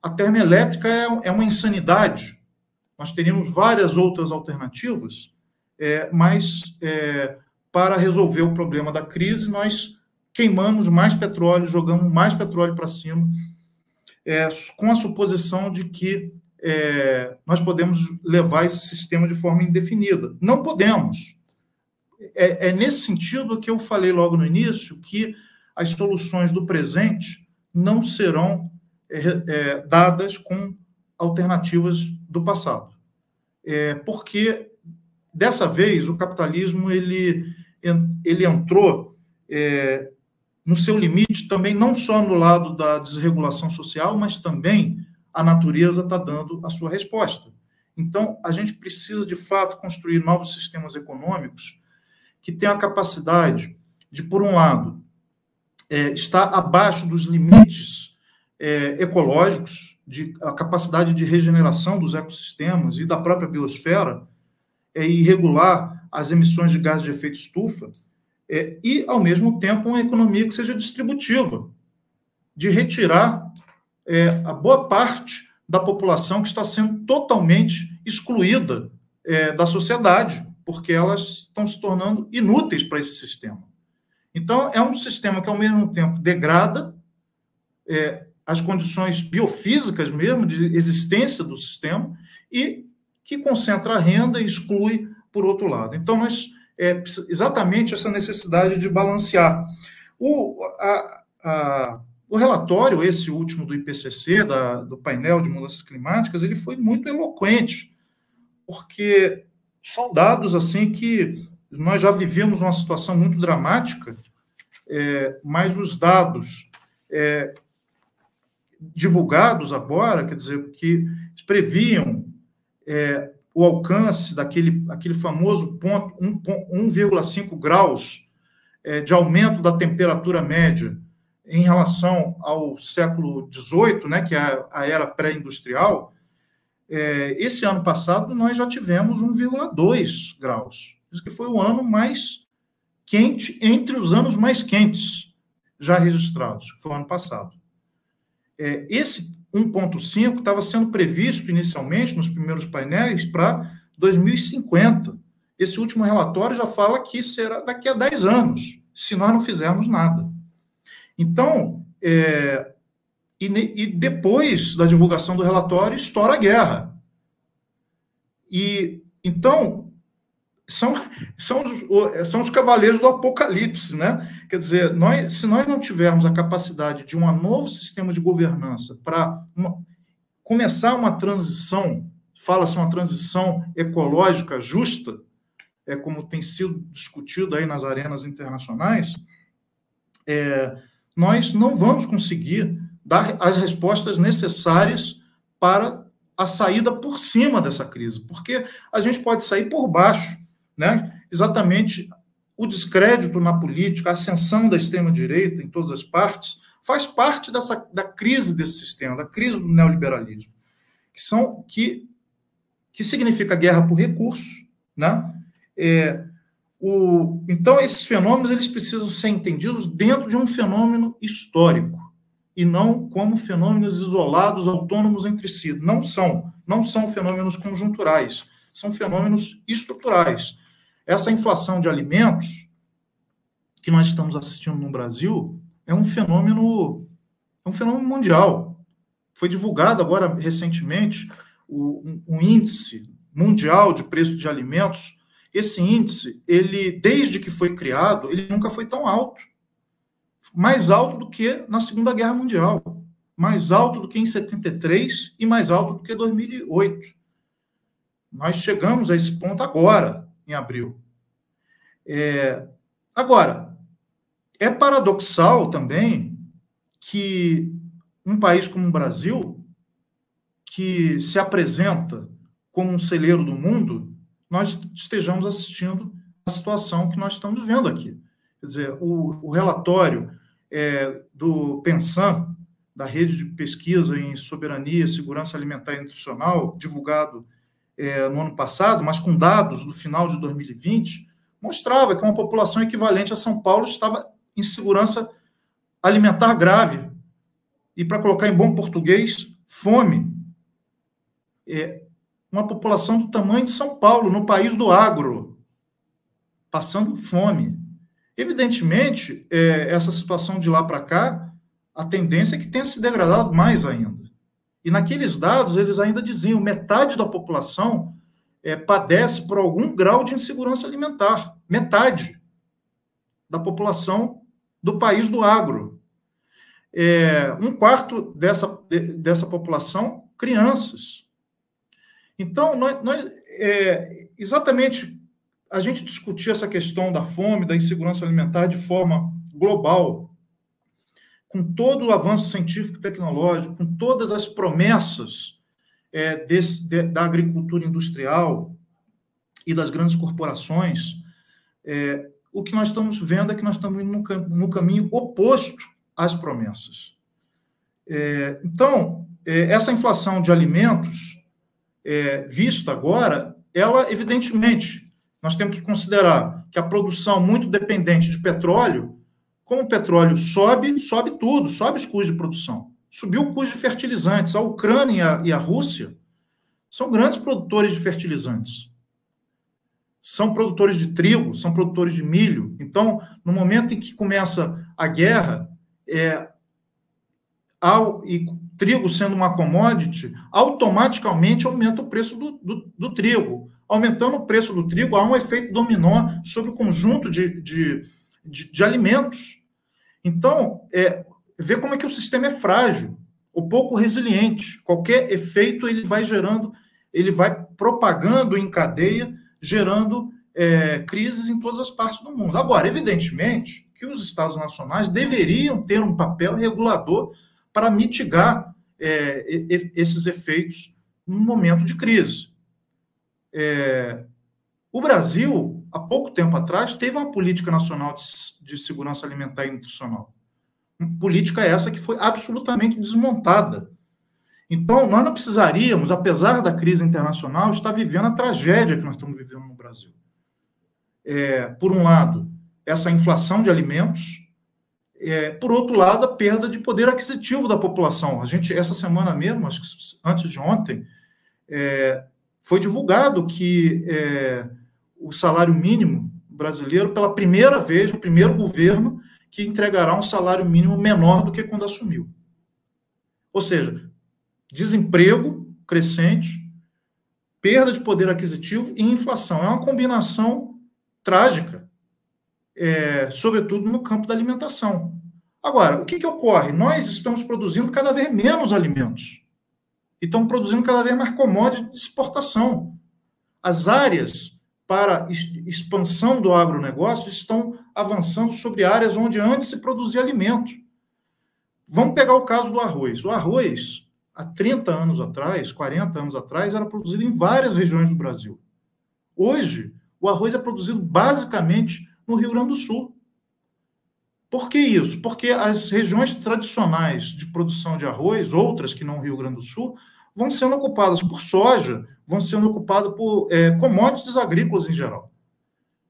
A termoelétrica é, é uma insanidade. Nós teríamos várias outras alternativas, é, mas é, para resolver o problema da crise, nós queimamos mais petróleo, jogamos mais petróleo para cima, é, com a suposição de que é, nós podemos levar esse sistema de forma indefinida. Não podemos. É, é, nesse sentido que eu falei logo no início que as soluções do presente não serão é, é dadas com alternativas do passado. É, porque, dessa vez, o capitalismo ele, ele entrou é, no seu limite também, não só no lado da desregulação social, mas também a natureza está dando a sua resposta. Então, a gente precisa, de fato, construir novos sistemas econômicos que tenham a capacidade de, por um lado, é, estar abaixo dos limites é, ecológicos, de, a capacidade de regeneração dos ecossistemas e da própria biosfera, é, e regular as emissões de gases de efeito estufa, é, e, ao mesmo tempo, uma economia que seja distributiva, de retirar é, a boa parte da população que está sendo totalmente excluída é, da sociedade, porque elas estão se tornando inúteis para esse sistema. Então, é um sistema que, ao mesmo tempo, degrada é, as condições biofísicas mesmo de existência do sistema e que concentra a renda e exclui por outro lado. Então, nós é exatamente essa necessidade de balancear. O, a, a o relatório, esse último do IPCC, da, do painel de mudanças climáticas, ele foi muito eloquente, porque são dados assim que nós já vivemos uma situação muito dramática, é, mas os dados é, divulgados agora, quer dizer, que previam é, o alcance daquele aquele famoso ponto 1,5 graus é, de aumento da temperatura média em relação ao século XVIII, né, que é a era pré-industrial, é, esse ano passado nós já tivemos 1,2 graus. Isso que foi o ano mais quente, entre os anos mais quentes já registrados, foi o ano passado. É, esse 1,5 estava sendo previsto inicialmente nos primeiros painéis para 2050. Esse último relatório já fala que será daqui a 10 anos, se nós não fizermos nada. Então, é, e, e, depois da divulgação do relatório, estoura a guerra. E então são, são, os, são os cavaleiros do apocalipse, né? Quer dizer, nós, se nós não tivermos a capacidade de um novo sistema de governança para começar uma transição, fala-se uma transição ecológica justa, é como tem sido discutido aí nas arenas internacionais, é, nós não vamos conseguir dar as respostas necessárias para a saída por cima dessa crise, porque a gente pode sair por baixo, né? Exatamente o descrédito na política, a ascensão da extrema-direita em todas as partes, faz parte dessa, da crise desse sistema, da crise do neoliberalismo, que são que, que significa guerra por recursos, né? É, o, então, esses fenômenos eles precisam ser entendidos dentro de um fenômeno histórico e não como fenômenos isolados, autônomos entre si. Não são, não são fenômenos conjunturais, são fenômenos estruturais. Essa inflação de alimentos que nós estamos assistindo no Brasil é um fenômeno, é um fenômeno mundial. Foi divulgado agora recentemente o, um, um índice mundial de preço de alimentos esse índice, ele desde que foi criado, ele nunca foi tão alto. Mais alto do que na Segunda Guerra Mundial, mais alto do que em 73 e mais alto do que 2008. Nós chegamos a esse ponto agora, em abril. É, agora, é paradoxal também que um país como o Brasil, que se apresenta como um celeiro do mundo, nós estejamos assistindo a situação que nós estamos vendo aqui. Quer dizer, o, o relatório é, do Pensan, da rede de pesquisa em soberania, segurança alimentar e nutricional, divulgado é, no ano passado, mas com dados do final de 2020, mostrava que uma população equivalente a São Paulo estava em segurança alimentar grave. E, para colocar em bom português, fome. É uma população do tamanho de São Paulo, no país do agro, passando fome. Evidentemente, é, essa situação de lá para cá, a tendência é que tenha se degradado mais ainda. E naqueles dados, eles ainda diziam metade da população é, padece por algum grau de insegurança alimentar. Metade da população do país do agro. É, um quarto dessa, dessa população, crianças. Então, nós, nós é, exatamente a gente discutir essa questão da fome, da insegurança alimentar de forma global, com todo o avanço científico e tecnológico, com todas as promessas é, desse, de, da agricultura industrial e das grandes corporações, é, o que nós estamos vendo é que nós estamos no, no caminho oposto às promessas. É, então, é, essa inflação de alimentos, é, vista agora, ela, evidentemente, nós temos que considerar que a produção muito dependente de petróleo, como o petróleo sobe, sobe tudo, sobe os custos de produção. Subiu o custo de fertilizantes. A Ucrânia e a, e a Rússia são grandes produtores de fertilizantes. São produtores de trigo, são produtores de milho. Então, no momento em que começa a guerra, é, ao, e trigo sendo uma commodity, automaticamente aumenta o preço do, do, do trigo aumentando o preço do trigo, há um efeito dominó sobre o conjunto de, de, de, de alimentos. Então, é, ver como é que o sistema é frágil, ou pouco resiliente. Qualquer efeito ele vai gerando, ele vai propagando em cadeia, gerando é, crises em todas as partes do mundo. Agora, evidentemente, que os Estados nacionais deveriam ter um papel regulador para mitigar é, esses efeitos no momento de crise. É, o Brasil, há pouco tempo atrás, teve uma política nacional de, de segurança alimentar e nutricional. Política essa que foi absolutamente desmontada. Então, nós não precisaríamos, apesar da crise internacional, estar vivendo a tragédia que nós estamos vivendo no Brasil. É, por um lado, essa inflação de alimentos, é, por outro lado, a perda de poder aquisitivo da população. A gente, essa semana mesmo, acho que antes de ontem, é, foi divulgado que é, o salário mínimo brasileiro, pela primeira vez, o primeiro governo que entregará um salário mínimo menor do que quando assumiu. Ou seja, desemprego crescente, perda de poder aquisitivo e inflação. É uma combinação trágica, é, sobretudo no campo da alimentação. Agora, o que, que ocorre? Nós estamos produzindo cada vez menos alimentos e estão produzindo cada vez mais commodities de exportação. As áreas para expansão do agronegócio estão avançando sobre áreas onde antes se produzia alimento. Vamos pegar o caso do arroz. O arroz, há 30 anos atrás, 40 anos atrás, era produzido em várias regiões do Brasil. Hoje, o arroz é produzido basicamente no Rio Grande do Sul. Por que isso? Porque as regiões tradicionais de produção de arroz, outras que não o Rio Grande do Sul, vão sendo ocupadas por soja, vão sendo ocupadas por é, commodities agrícolas em geral.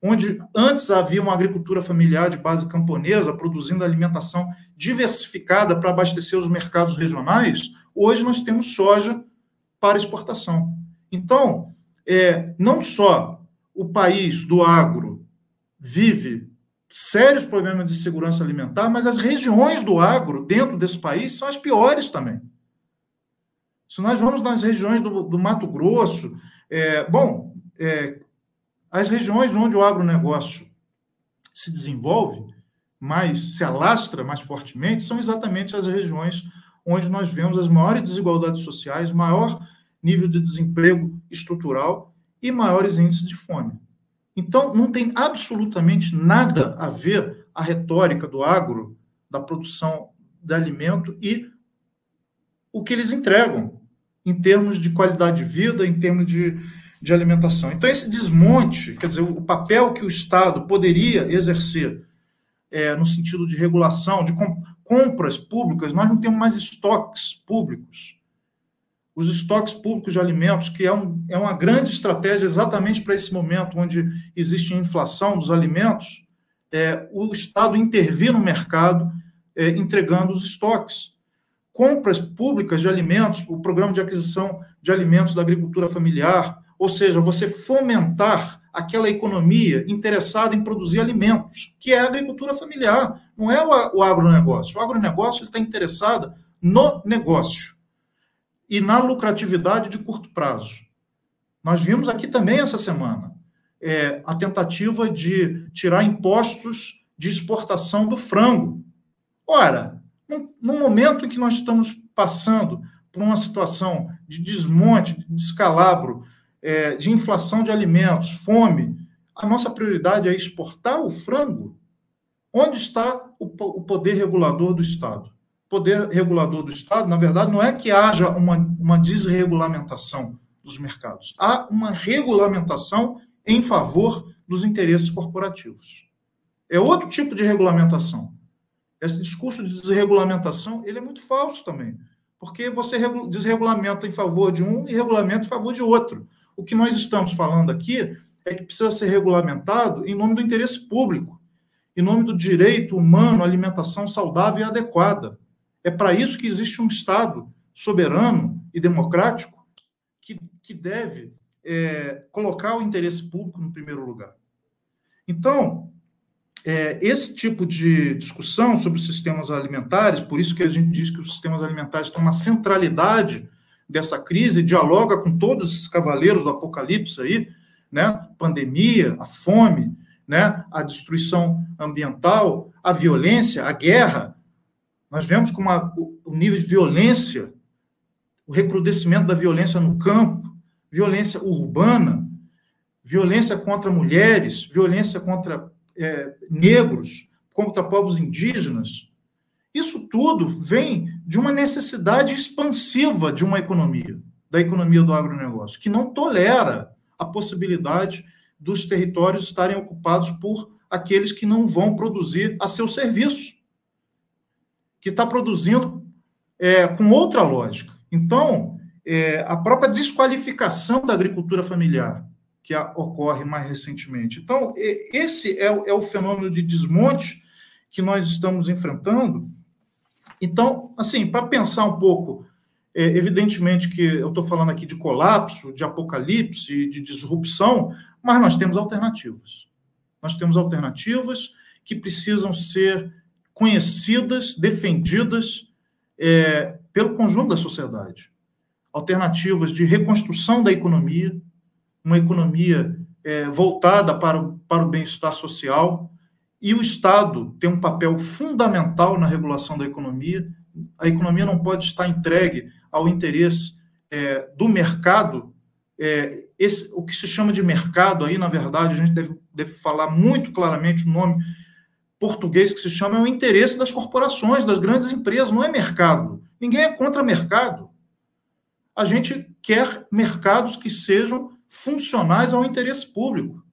Onde antes havia uma agricultura familiar de base camponesa, produzindo alimentação diversificada para abastecer os mercados regionais, hoje nós temos soja para exportação. Então, é, não só o país do agro vive sérios problemas de segurança alimentar, mas as regiões do agro dentro desse país são as piores também. Se nós vamos nas regiões do, do Mato Grosso, é, bom, é, as regiões onde o agronegócio se desenvolve, mais se alastra mais fortemente, são exatamente as regiões onde nós vemos as maiores desigualdades sociais, maior nível de desemprego estrutural e maiores índices de fome. Então, não tem absolutamente nada a ver a retórica do agro, da produção de alimento e o que eles entregam em termos de qualidade de vida, em termos de, de alimentação. Então, esse desmonte, quer dizer, o papel que o Estado poderia exercer é, no sentido de regulação, de compras públicas, nós não temos mais estoques públicos. Os estoques públicos de alimentos, que é, um, é uma grande estratégia exatamente para esse momento onde existe inflação dos alimentos, é, o Estado intervir no mercado é, entregando os estoques. Compras públicas de alimentos, o programa de aquisição de alimentos da agricultura familiar, ou seja, você fomentar aquela economia interessada em produzir alimentos, que é a agricultura familiar, não é o, agronegócio. O agronegócio está interessado no negócio e na lucratividade de curto prazo. Nós vimos aqui também essa semana é, a tentativa de tirar impostos de exportação do frango. Ora, no momento em que nós estamos passando por uma situação de desmonte, de descalabro, é, de inflação de alimentos, fome, a nossa prioridade é exportar o frango? Onde está o, o poder regulador do Estado? O poder regulador do Estado, na verdade, não é que haja uma, uma desregulamentação dos mercados. Há uma regulamentação em favor dos interesses corporativos. É outro tipo de regulamentação. Esse discurso de desregulamentação ele é muito falso também, porque você desregulamenta em favor de um e regulamenta em favor de outro. O que nós estamos falando aqui é que precisa ser regulamentado em nome do interesse público, em nome do direito humano à alimentação saudável e adequada. É para isso que existe um Estado soberano e democrático que, que deve é, colocar o interesse público no primeiro lugar. Então, é, esse tipo de discussão sobre os sistemas alimentares, por isso que a gente diz que os sistemas alimentares estão na centralidade dessa crise, dialoga com todos esses cavaleiros do apocalipse aí, né? Pandemia, a fome, né? A destruição ambiental, a violência, a guerra. Nós vemos como a, o nível de violência, o recrudescimento da violência no campo, violência urbana, violência contra mulheres, violência contra é, negros, contra povos indígenas. Isso tudo vem de uma necessidade expansiva de uma economia, da economia do agronegócio, que não tolera a possibilidade dos territórios estarem ocupados por aqueles que não vão produzir a seu serviço, que está produzindo é, com outra lógica. Então, é, a própria desqualificação da agricultura familiar, que ocorre mais recentemente. Então, esse é, é o fenômeno de desmonte que nós estamos enfrentando, então, assim, para pensar um pouco, é, evidentemente que eu estou falando aqui de colapso, de apocalipse, de disrupção, mas nós temos alternativas. Nós temos alternativas que precisam ser conhecidas, defendidas é, pelo conjunto da sociedade. Alternativas de reconstrução da economia, uma economia é, voltada para o, para o bem-estar social, e o Estado tem um papel fundamental na regulação da economia. A economia não pode estar entregue ao interesse é, do mercado. É, esse, o que se chama de mercado aí, na verdade, a gente deve, deve falar muito claramente o nome português que se chama é o interesse das corporações, das grandes empresas, não é mercado. Ninguém é contra mercado. A gente quer mercados que sejam funcionais ao interesse público.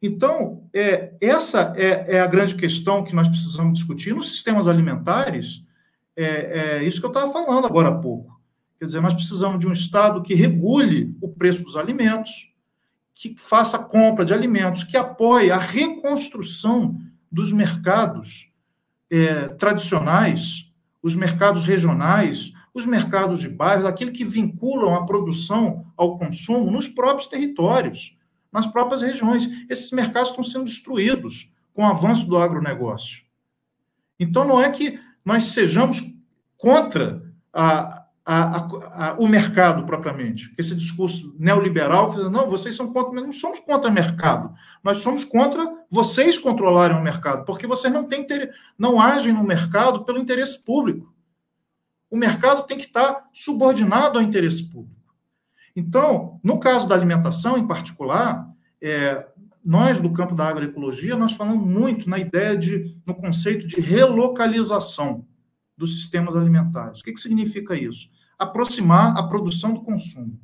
Então, é, essa é, é, a grande questão que nós precisamos discutir. Nos sistemas alimentares, é, é isso que eu estava falando agora há pouco. Quer dizer, nós precisamos de um Estado que regule o preço dos alimentos, que faça compra de alimentos, que apoie a reconstrução dos mercados é, tradicionais, os mercados regionais, os mercados de bairros, aquilo que vinculam a produção ao consumo nos próprios territórios nas próprias regiões. Esses mercados estão sendo destruídos com o avanço do agronegócio. Então, não é que nós sejamos contra a, a, a, o mercado propriamente. Esse discurso neoliberal, que não, vocês são contra, não somos contra o mercado. Nós somos contra vocês controlarem o mercado, porque vocês não têm não agem no mercado pelo interesse público. O mercado tem que estar subordinado ao interesse público. Então, no caso da alimentação em particular, é, nós do campo da agroecologia, nós falamos muito na ideia de, no conceito de relocalização dos sistemas alimentares. O que, que significa isso? Aproximar a produção do consumo.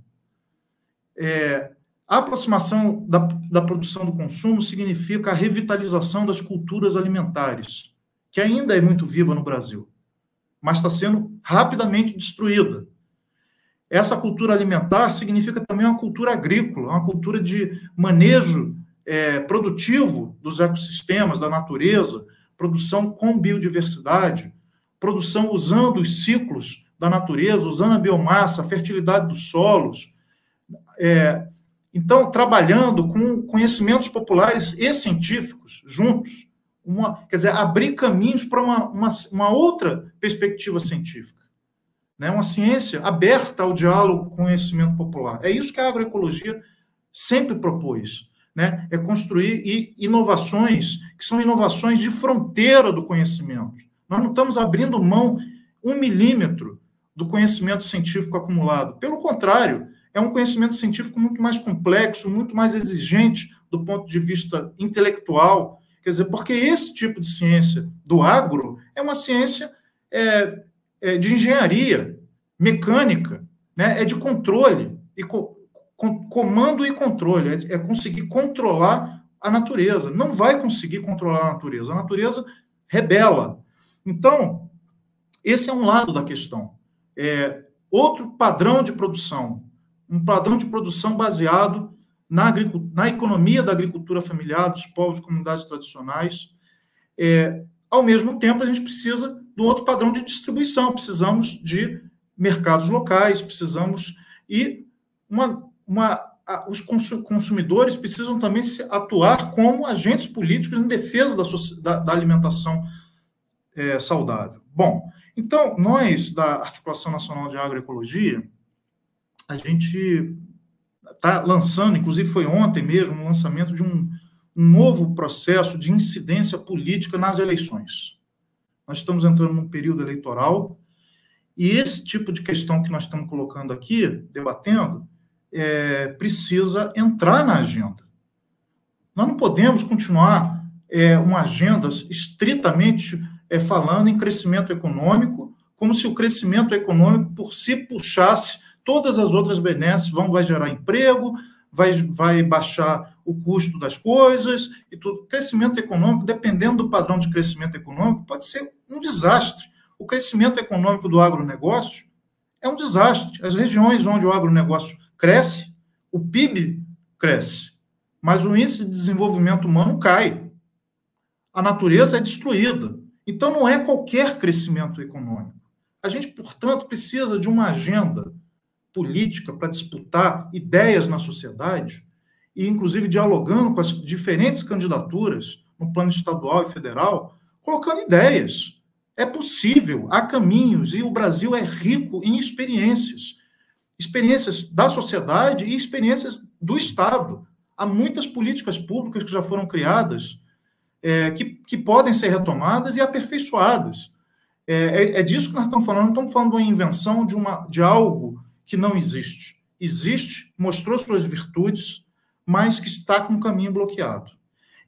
é, a aproximação da, da produção do consumo significa a revitalização das culturas alimentares, que ainda é muito viva no Brasil, mas está sendo rapidamente destruída. Essa cultura alimentar significa também uma cultura agrícola, uma cultura de manejo é, produtivo dos ecossistemas, da natureza, produção com biodiversidade, produção usando os ciclos da natureza, usando a biomassa, a fertilidade dos solos, é, então, trabalhando com conhecimentos populares e científicos juntos, uma, quer dizer, abrir caminhos para uma, uma, uma outra perspectiva científica. Né? Uma ciência aberta ao diálogo com o conhecimento popular. É isso que a agroecologia sempre propôs. Né? É construir inovações que são inovações de fronteira do conhecimento. Nós não estamos abrindo mão um milímetro do conhecimento científico acumulado. Pelo contrário, é um conhecimento científico muito mais complexo, muito mais exigente do ponto de vista intelectual. Quer dizer, porque esse tipo de ciência do agro é uma ciência é, é de engenharia, mecânica, né? é de controle, e co comando e controle, é, é conseguir controlar a natureza. Não vai conseguir controlar a natureza, a natureza rebela. Então, esse é um lado da questão. É, outro padrão de produção, um padrão de produção baseado na, na economia da agricultura familiar, dos povos e comunidades tradicionais. É, ao mesmo tempo, a gente precisa de um outro padrão de distribuição, precisamos de mercados locais, precisamos. E uma, uma, os consumidores precisam também se atuar como agentes políticos em defesa da, da, da alimentação é, saudável. Bom, então, nós, da Articulação Nacional de Agroecologia, a gente está lançando, inclusive foi ontem mesmo, o um lançamento de um, um novo processo de incidência política nas eleições. Nós estamos entrando num período eleitoral e esse tipo de questão que nós estamos colocando aqui, debatendo, é, precisa entrar na agenda. Nós não podemos continuar é, uma agenda estritamente é, falando em crescimento econômico, como se o crescimento econômico por si puxasse todas as outras benesses vão vai gerar emprego, vai, vai baixar o custo das coisas e tudo. Crescimento econômico, dependendo do padrão de crescimento econômico, pode ser um desastre. O crescimento econômico do agronegócio é um desastre. As regiões onde o agronegócio cresce, o PIB cresce, mas o índice de desenvolvimento humano cai. A natureza é destruída. Então, não é qualquer crescimento econômico. A gente, portanto, precisa de uma agenda política para disputar ideias na sociedade e, inclusive, dialogando com as diferentes candidaturas no plano estadual e federal, colocando ideias. É possível, há caminhos, e o Brasil é rico em experiências. Experiências da sociedade e experiências do Estado. Há muitas políticas públicas que já foram criadas, é, que, que podem ser retomadas e aperfeiçoadas. É, é, é, disso que nós estamos falando, não estamos falando de uma invenção de, uma, de algo que não existe. Existe, mostrou suas virtudes, mas que está com o caminho bloqueado.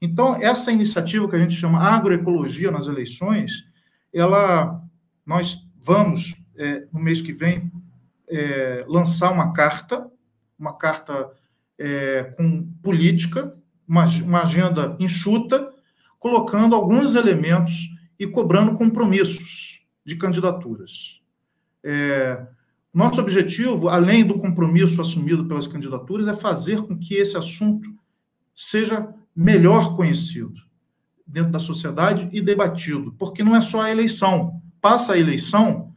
Então, essa iniciativa que a gente chama agroecologia nas eleições, ela, nós vamos, é, no mês que vem, é, lançar uma carta, uma carta é, com política, uma, uma agenda enxuta, colocando alguns elementos e cobrando compromissos de candidaturas. É, nosso objetivo, além do compromisso assumido pelas candidaturas, é fazer com que esse assunto seja melhor conhecido dentro da sociedade e debatido, porque não é só a eleição. Passa a eleição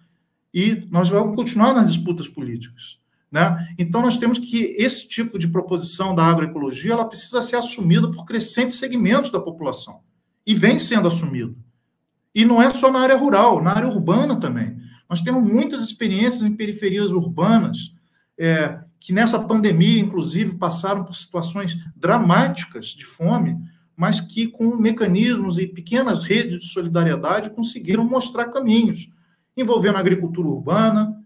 e nós vamos continuar nas disputas políticas. Né? Então, nós temos que esse tipo de proposição da agroecologia ela precisa ser assumida por crescentes segmentos da população. E vem sendo assumido. E não é só na área rural, na área urbana também. Nós temos muitas experiências em periferias urbanas é, que nessa pandemia, inclusive, passaram por situações dramáticas de fome, mas que com mecanismos e pequenas redes de solidariedade conseguiram mostrar caminhos, envolvendo a agricultura urbana.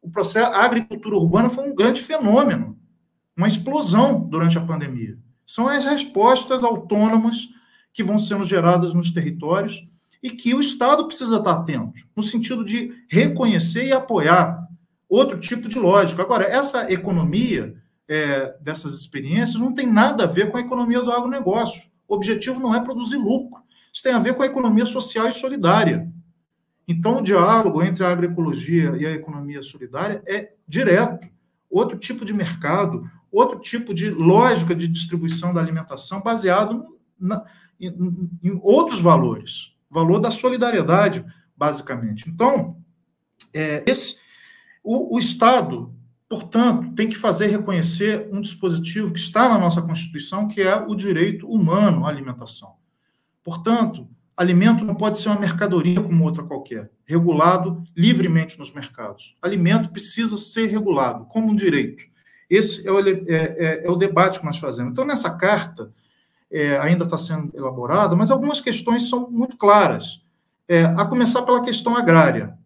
O processo, a agricultura urbana foi um grande fenômeno, uma explosão durante a pandemia. São as respostas autônomas que vão sendo geradas nos territórios e que o Estado precisa estar atento, no sentido de reconhecer e apoiar outro tipo de lógica. Agora, essa economia é, dessas experiências não tem nada a ver com a economia do agronegócio. O objetivo não é produzir lucro. Isso tem a ver com a economia social e solidária. Então, o diálogo entre a agroecologia e a economia solidária é direto. Outro tipo de mercado, outro tipo de lógica de distribuição da alimentação baseado na, em, em, outros valores. Valor da solidariedade, basicamente. Então, é, esse, o, o Estado, portanto, tem que fazer reconhecer um dispositivo que está na nossa Constituição, que é o direito humano à alimentação. Portanto, alimento não pode ser uma mercadoria como outra qualquer, regulado livremente nos mercados. Alimento precisa ser regulado como um direito. Esse é o, é, é, é o debate que nós fazemos. Então, nessa carta, é, ainda está sendo elaborada, mas algumas questões são muito claras. É, a começar pela questão agrária.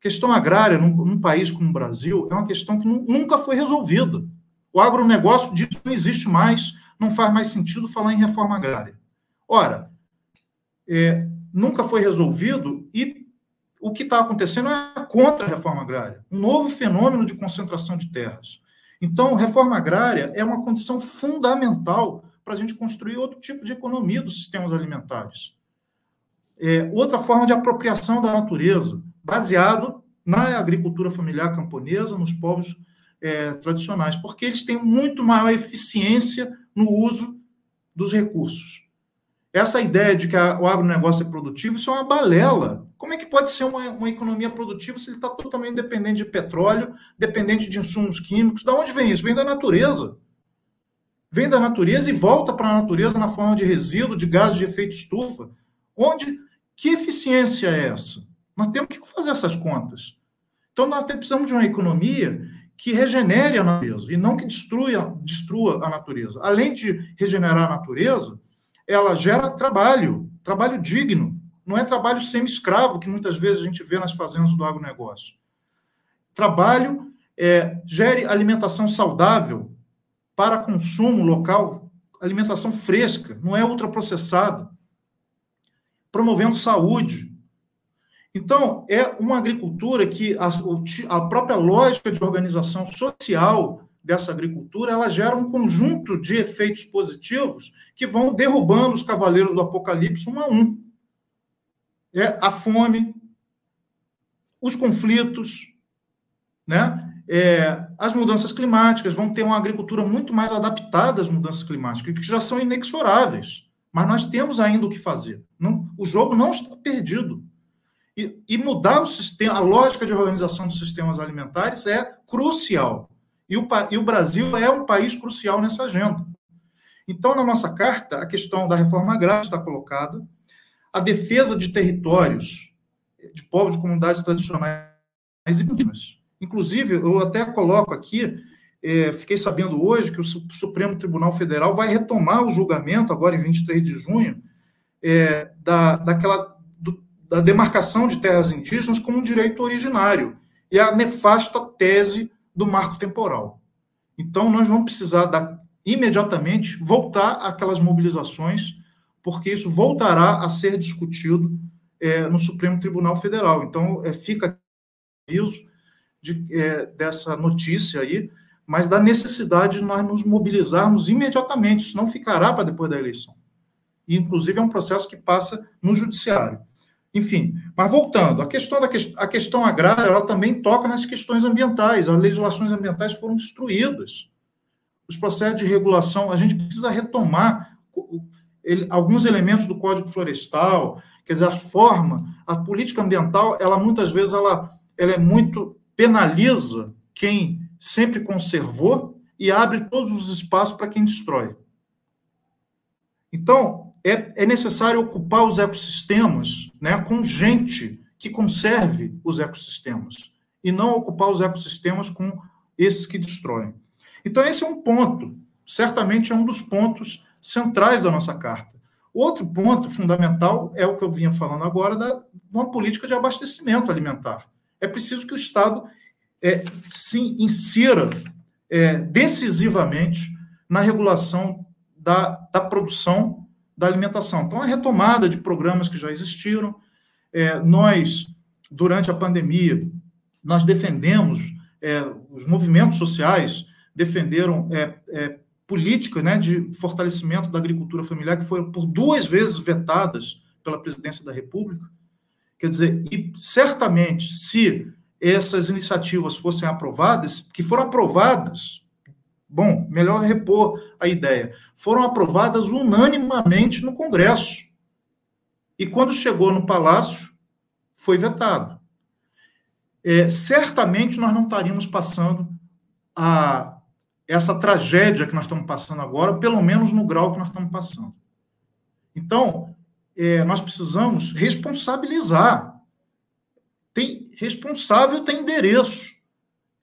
Questão agrária, num, num, país como o Brasil, é uma questão que nunca foi resolvida. O agronegócio que não existe mais, não faz mais sentido falar em reforma agrária. Ora, é, nunca foi resolvido e o que está acontecendo é contra a reforma agrária, um novo fenômeno de concentração de terras. Então, reforma agrária é uma condição fundamental para a gente construir outro tipo de economia dos sistemas alimentares. É, outra forma de apropriação da natureza, baseado na agricultura familiar camponesa, nos povos é, tradicionais, porque eles têm muito maior eficiência no uso dos recursos. Essa ideia de que a, o agronegócio é produtivo, isso é uma balela. Como é que pode ser uma, uma economia produtiva se ele está totalmente dependente de petróleo, dependente de insumos químicos? Da onde vem isso? Vem da natureza. Vem da natureza e volta para a natureza na forma de resíduo, de gases de efeito estufa. Onde, que eficiência é essa? Nós temos que fazer essas contas. Então, nós precisamos de uma economia que regenere a natureza e não que destrua, destrua a natureza. Além de regenerar a natureza, ela gera trabalho, trabalho digno. Não é trabalho semi-escravo, que muitas vezes a gente vê nas fazendas do agronegócio. Trabalho é, gere alimentação saudável para consumo local, alimentação fresca, não é ultraprocessada, promovendo saúde. Então, é uma agricultura que a, a própria lógica de organização social dessa agricultura, ela gera um conjunto de efeitos positivos que vão derrubando os cavaleiros do apocalipse um a um. É a fome, os conflitos, né? É, as mudanças climáticas vão ter uma agricultura muito mais adaptada às mudanças climáticas, que já são inexoráveis. Mas nós temos ainda o que fazer. Não, o jogo não está perdido. E, e mudar o sistema, a lógica de organização dos sistemas alimentares é crucial. E o, e o Brasil é um país crucial nessa agenda. Então, na nossa carta, a questão da reforma agrária está colocada, a defesa de territórios de povos de comunidades tradicionais e indígenas. Inclusive, eu até coloco aqui, é, fiquei sabendo hoje que o Supremo Tribunal Federal vai retomar o julgamento, agora em 23 de junho, é, da, daquela, do, da demarcação de terras indígenas como um direito originário, e a nefasta tese do marco temporal. Então, nós vamos precisar da, imediatamente voltar àquelas mobilizações, porque isso voltará a ser discutido é, no Supremo Tribunal Federal. Então, é, fica aviso de, é, dessa notícia aí, mas da necessidade de nós nos mobilizarmos imediatamente, isso não ficará para depois da eleição. E, inclusive, é um processo que passa no judiciário. Enfim, mas voltando, a questão, da, a questão agrária, ela também toca nas questões ambientais. As legislações ambientais foram destruídas. Os processos de regulação, a gente precisa retomar ele, alguns elementos do Código Florestal, quer dizer, a forma, a política ambiental, ela muitas vezes ela, ela é muito penaliza quem sempre conservou e abre todos os espaços para quem destrói. Então, é, é necessário ocupar os ecossistemas né, com gente que conserve os ecossistemas e não ocupar os ecossistemas com esses que destroem. Então, esse é um ponto, certamente é um dos pontos centrais da nossa carta. Outro ponto fundamental é o que eu vinha falando agora da uma política de abastecimento alimentar. É preciso que o Estado é, se insira é, decisivamente na regulação da, da produção da alimentação. Então, a retomada de programas que já existiram. É, nós, durante a pandemia, nós defendemos, é, os movimentos sociais defenderam é, é, políticas né, de fortalecimento da agricultura familiar que foram por duas vezes vetadas pela presidência da República. Quer dizer, e certamente, se essas iniciativas fossem aprovadas, que foram aprovadas, bom, melhor repor a ideia, foram aprovadas unanimamente no Congresso. E quando chegou no Palácio, foi vetado. É, certamente nós não estaríamos passando a essa tragédia que nós estamos passando agora, pelo menos no grau que nós estamos passando. Então, é, nós precisamos responsabilizar. Tem responsável tem endereço.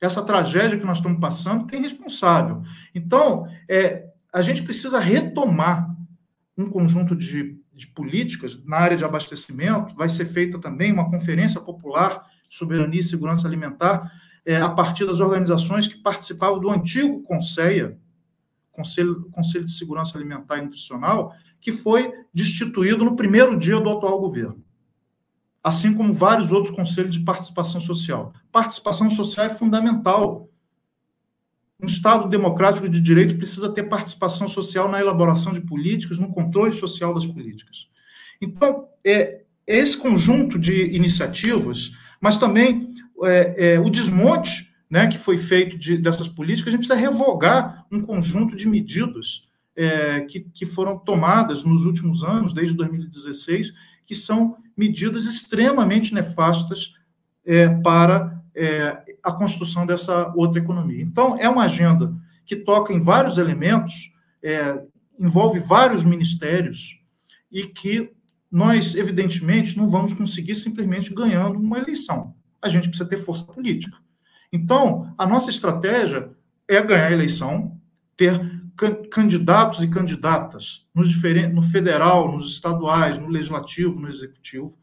Essa tragédia que nós estamos passando tem responsável. Então, é, a gente precisa retomar um conjunto de, de políticas na área de abastecimento. Vai ser feita também uma conferência popular soberania e segurança alimentar é, a partir das organizações que participavam do antigo CONSEA, Conselho, Conselho de Segurança Alimentar e Nutricional, que foi destituído no primeiro dia do atual governo. Assim como vários outros conselhos de participação social. Participação social é fundamental. Um Estado democrático de direito precisa ter participação social na elaboração de políticas, no controle social das políticas. Então, é, esse conjunto de iniciativas, mas também é, é, o desmonte né, que foi feito de, dessas políticas, a gente precisa revogar um conjunto de medidas é, que, que foram tomadas nos últimos anos, desde 2016, que são medidas extremamente nefastas é, para é, a construção dessa outra economia. Então, é uma agenda que toca em vários elementos, é, envolve vários ministérios e que nós, evidentemente, não vamos conseguir simplesmente ganhando uma eleição. A gente precisa ter força política. Então, a nossa estratégia é ganhar a eleição, ter candidatos e candidatas nos diferentes, no federal, nos estaduais, no legislativo, no executivo,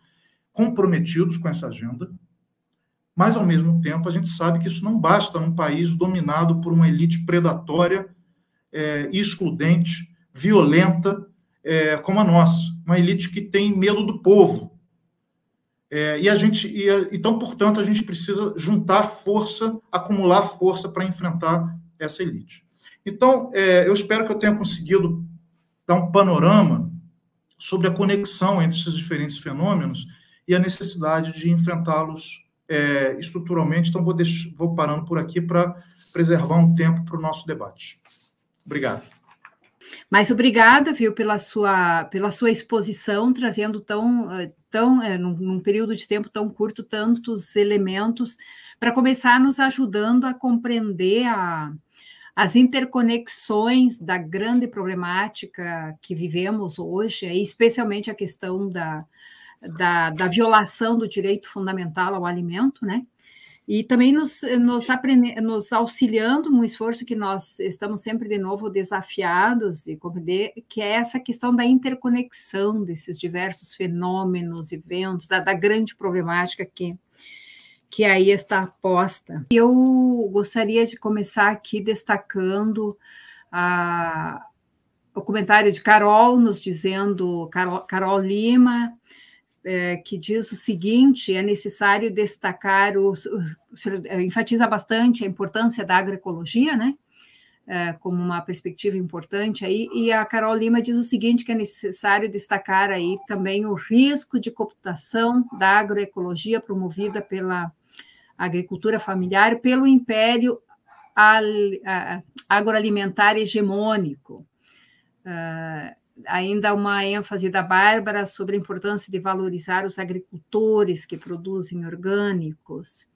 comprometidos com essa agenda, mas, ao mesmo tempo, a gente sabe que isso não basta num país dominado por uma elite predatória, é, excludente, violenta, é, como a nossa. Uma elite que tem medo do povo. É, e a gente, e, então, portanto, a gente precisa juntar força, acumular força para enfrentar essa elite. Então, é, eu espero que eu tenha conseguido dar um panorama sobre a conexão entre esses diferentes fenômenos e a necessidade de enfrentá-los é, estruturalmente. Então, vou, vou parando por aqui para preservar um tempo para o nosso debate. Obrigado. Mas obrigada, viu, pela sua, pela sua exposição, trazendo tão, eh, tão é, num, num, período de tempo tão curto, tantos elementos, para começar nos ajudando a compreender a, as interconexões da grande problemática que vivemos hoje, especialmente a questão da, da, da violação do direito fundamental ao alimento, né? E também nos, nos, nos auxiliando num esforço que nós estamos sempre de novo desafiados e compreender, que é essa questão da interconexão desses diversos fenômenos, eventos, da, da grande problemática que, que aí está posta. Eu gostaria de começar aqui destacando a, o comentário de Carol, nos dizendo, Carol, Carol Lima, é, que diz o seguinte: é necessário destacar, o, o, enfatiza bastante a importância da agroecologia, né? É, como uma perspectiva importante aí, e a Carol Lima diz o seguinte, que é necessário destacar aí também o risco de cooptação da agroecologia promovida pela agricultura familiar pelo império agroalimentar hegemônico. Uh, ainda uma ênfase da Bárbara sobre a importância de valorizar os agricultores que produzem orgânicos.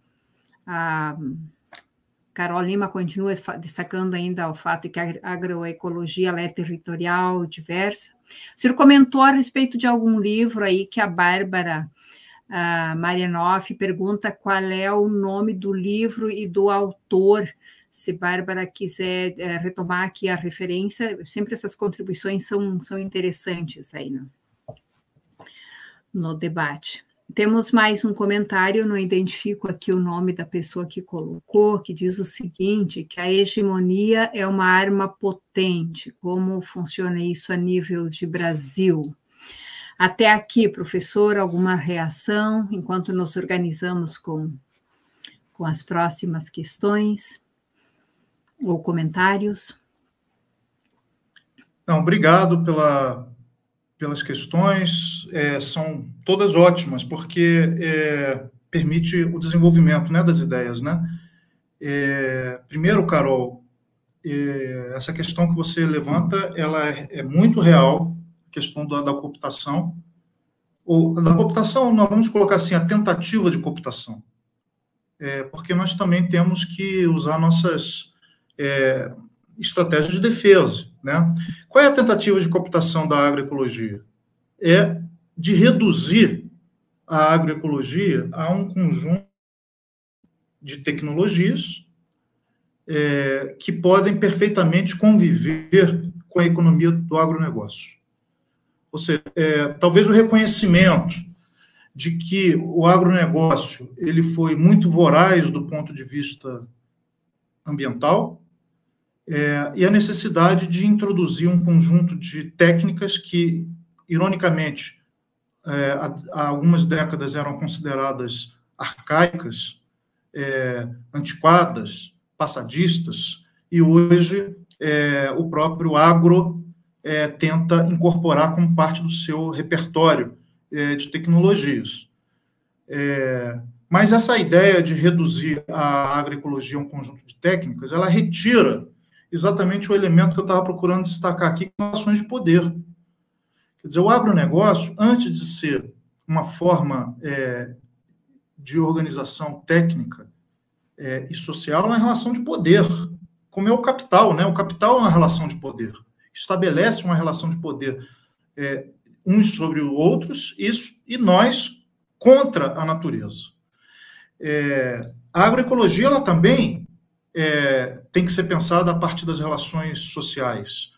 A Carol Lima continua destacando ainda o fato de que a agroecologia é territorial, diversa. O senhor comentou a respeito de algum livro aí que a Bárbara Marianoff pergunta qual é o nome do livro e do autor. Se Bárbara quiser é, retomar aqui a referência, sempre essas contribuições são, são interessantes aí no, no debate. Temos mais um comentário, não identifico aqui o nome da pessoa que colocou, que diz o seguinte: que a hegemonia é uma arma potente. Como funciona isso a nível de Brasil? Até aqui, professor, alguma reação enquanto nos organizamos com, com as próximas questões? ou comentários? Não, obrigado pela, pelas questões, é, são todas ótimas, porque é, permite o desenvolvimento né, das ideias. Né? É, primeiro, Carol, é, essa questão que você levanta, ela é, é muito real, a questão da, da cooptação, ou da cooptação, nós vamos colocar assim, a tentativa de cooptação, é, porque nós também temos que usar nossas estratégias de defesa. Né? Qual é a tentativa de cooptação da agroecologia? É de reduzir a agroecologia a um conjunto de tecnologias é, que podem perfeitamente conviver com a economia do agronegócio. Ou seja, é, talvez o reconhecimento de que o agronegócio ele foi muito voraz do ponto de vista ambiental é, e a necessidade de introduzir um conjunto de técnicas que, ironicamente, é, há, algumas décadas eram consideradas arcaicas, é, antiquadas, passadistas, e hoje é, o próprio agro é, tenta incorporar como parte do seu repertório é, de tecnologias. Mas essa ideia de reduzir a agroecologia a um conjunto de técnicas, ela retira exatamente o elemento que eu estava procurando destacar aqui, com ações de poder. Quer dizer, o agronegócio, antes de ser uma forma é, de organização técnica é, e social, é uma relação de poder, como é o capital, né? O capital é uma relação de poder, estabelece uma relação de poder é, uns sobre os outros isso, e nós contra a natureza. É, a agroecologia ela também é, tem que ser pensada a partir das relações sociais.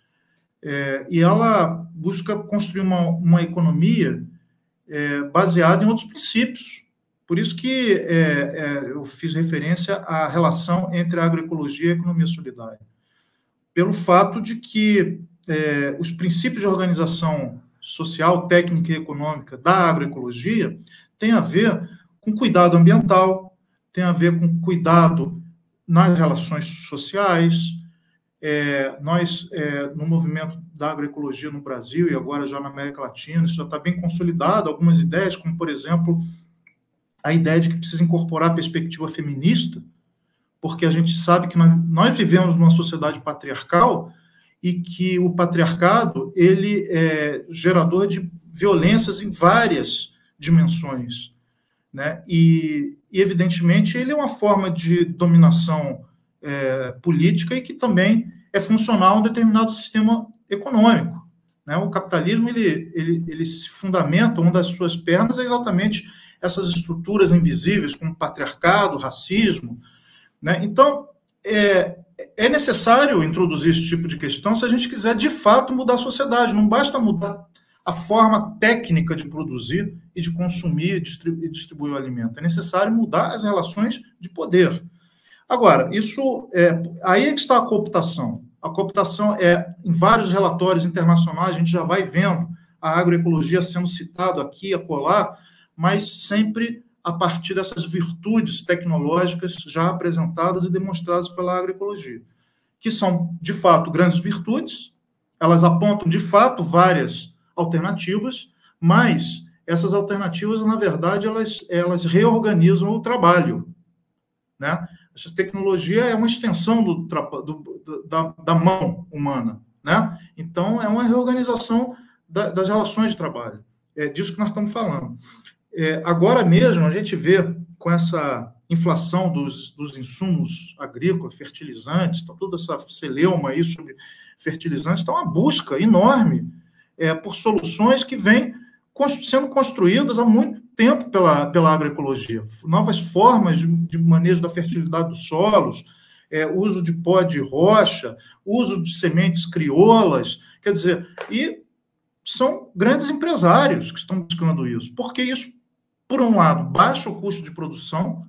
É, e ela busca construir uma, uma economia é, baseada em outros princípios. Por isso que é, é, eu fiz referência à relação entre a agroecologia e a economia solidária. Pelo fato de que é, os princípios de organização social, técnica e econômica da agroecologia têm a ver com cuidado ambiental, tem a ver com cuidado nas relações sociais. É, nós, é, no movimento da agroecologia no Brasil e agora já na América Latina, isso já está bem consolidado. Algumas ideias, como, por exemplo, a ideia de que precisa incorporar a perspectiva feminista, porque a gente sabe que nós, nós vivemos numa sociedade patriarcal e que o patriarcado ele é gerador de violências em várias dimensões, né? E, e evidentemente ele é uma forma de dominação é, política e que também é funcional a um determinado sistema econômico. Né? O capitalismo ele, ele, ele se fundamenta, uma das suas pernas é exatamente essas estruturas invisíveis, como patriarcado, racismo. Né? Então, é, é necessário introduzir esse tipo de questão se a gente quiser, de fato, mudar a sociedade. Não basta mudar a forma técnica de produzir e de consumir e distribuir o alimento. É necessário mudar as relações de poder. Agora, isso é, aí é que está a cooptação. A cooptação é, em vários relatórios internacionais, a gente já vai vendo a agroecologia sendo citado aqui acolá, mas sempre a partir dessas virtudes tecnológicas já apresentadas e demonstradas pela agroecologia, que são, de fato, grandes virtudes, elas apontam, de fato, várias alternativas, mas essas alternativas, na verdade, elas, elas reorganizam o trabalho. Né? Essa tecnologia é uma extensão do, do, da, da mão humana. Né? Então, é uma reorganização da, das relações de trabalho. É disso que nós estamos falando. É, agora mesmo, a gente vê com essa inflação dos, dos insumos agrícolas, fertilizantes, tá toda essa celeuma aí sobre fertilizantes, está uma busca enorme é, por soluções que vêm sendo construídas há muito tempo pela, pela agroecologia. Novas formas de, de manejo da fertilidade dos solos, é, uso de pó de rocha, uso de sementes crioulas, quer dizer, e são grandes empresários que estão buscando isso, porque isso por um lado, baixa o custo de produção,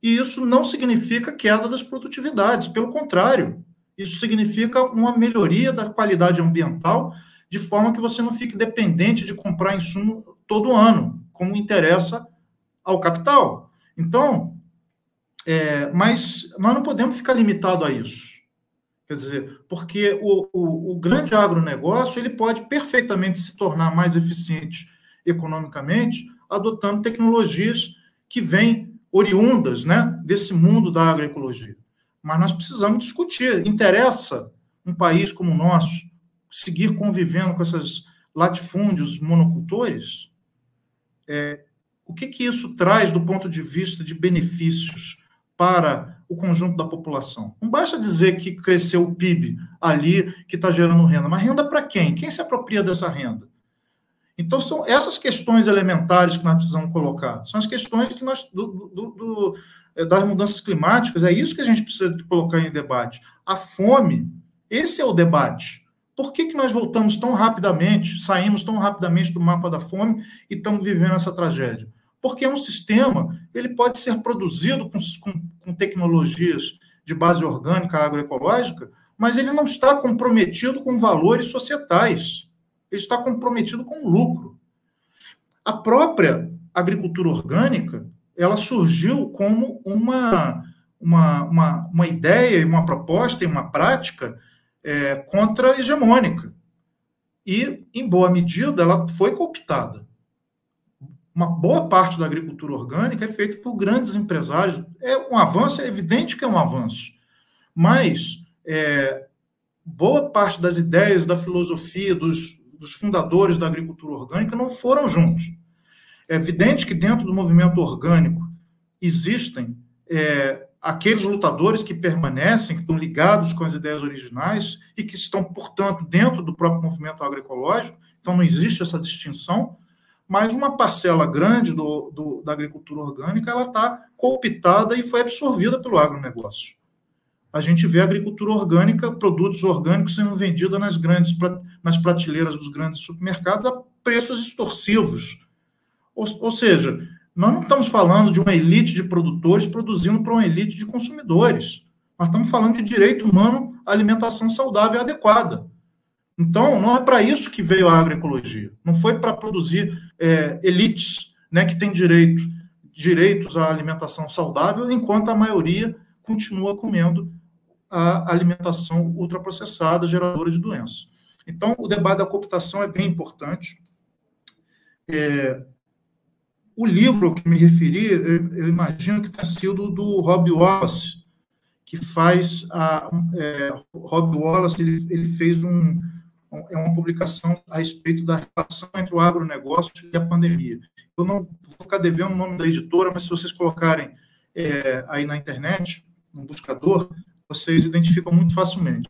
e isso não significa queda das produtividades, pelo contrário, isso significa uma melhoria da qualidade ambiental, de forma que você não fique dependente de comprar insumo todo ano, como interessa ao capital. Então, é, mas nós não podemos ficar limitado a isso. Quer dizer, porque o, o, o grande agronegócio ele pode perfeitamente se tornar mais eficiente economicamente adotando tecnologias que vêm oriundas né, desse mundo da agroecologia. Mas nós precisamos discutir. Interessa um país como o nosso seguir convivendo com esses latifúndios monocultores? É, o que, que isso traz do ponto de vista de benefícios para o conjunto da população? Não basta dizer que cresceu o PIB ali, que está gerando renda, mas renda para quem? Quem se apropria dessa renda? Então, são essas questões elementares que nós precisamos colocar. São as questões que nós, do, do, do, é, das mudanças climáticas, é isso que a gente precisa colocar em debate. A fome, esse é o debate. Por que, que nós voltamos tão rapidamente, saímos tão rapidamente do mapa da fome e estamos vivendo essa tragédia? Porque é um sistema, ele pode ser produzido com, com, com tecnologias de base orgânica, agroecológica, mas ele não está comprometido com valores societais ele está comprometido com lucro. A própria agricultura orgânica, ela surgiu como uma, uma, uma, uma ideia, uma proposta e uma prática é, contra-hegemônica. E, em boa medida, ela foi cooptada. Uma boa parte da agricultura orgânica é feita por grandes empresários. É um avanço, é evidente que é um avanço. Mas é, boa parte das ideias, da filosofia, dos, dos fundadores da agricultura orgânica não foram juntos. É evidente que dentro do movimento orgânico existem é, aqueles lutadores que permanecem, que estão ligados com as ideias originais e que estão, portanto, dentro do próprio movimento agroecológico, então não existe essa distinção, mas uma parcela grande do, do da agricultura orgânica ela está cooptada e foi absorvida pelo agronegócio a gente vê a agricultura orgânica, produtos orgânicos sendo vendidos nas grandes nas prateleiras dos grandes supermercados a preços extorsivos. Ou, ou seja, nós não estamos falando de uma elite de produtores produzindo para uma elite de consumidores. Nós estamos falando de direito humano à alimentação saudável e adequada. Então, não é para isso que veio a agroecologia. Não foi para produzir é, elites né, que têm direito, direitos à alimentação saudável, enquanto a maioria continua comendo a alimentação ultraprocessada, geradora de doenças. Então, o debate da cooptação é bem importante. É, o livro que me referi, eu, imagino que tenha sido do Rob Wallace, que faz a. É, Rob Wallace ele, ele fez um, é uma publicação a respeito da relação entre o agronegócio e a pandemia. Eu não vou ficar devendo o nome da editora, mas se vocês colocarem é, aí na internet, no buscador, vocês identificam muito facilmente.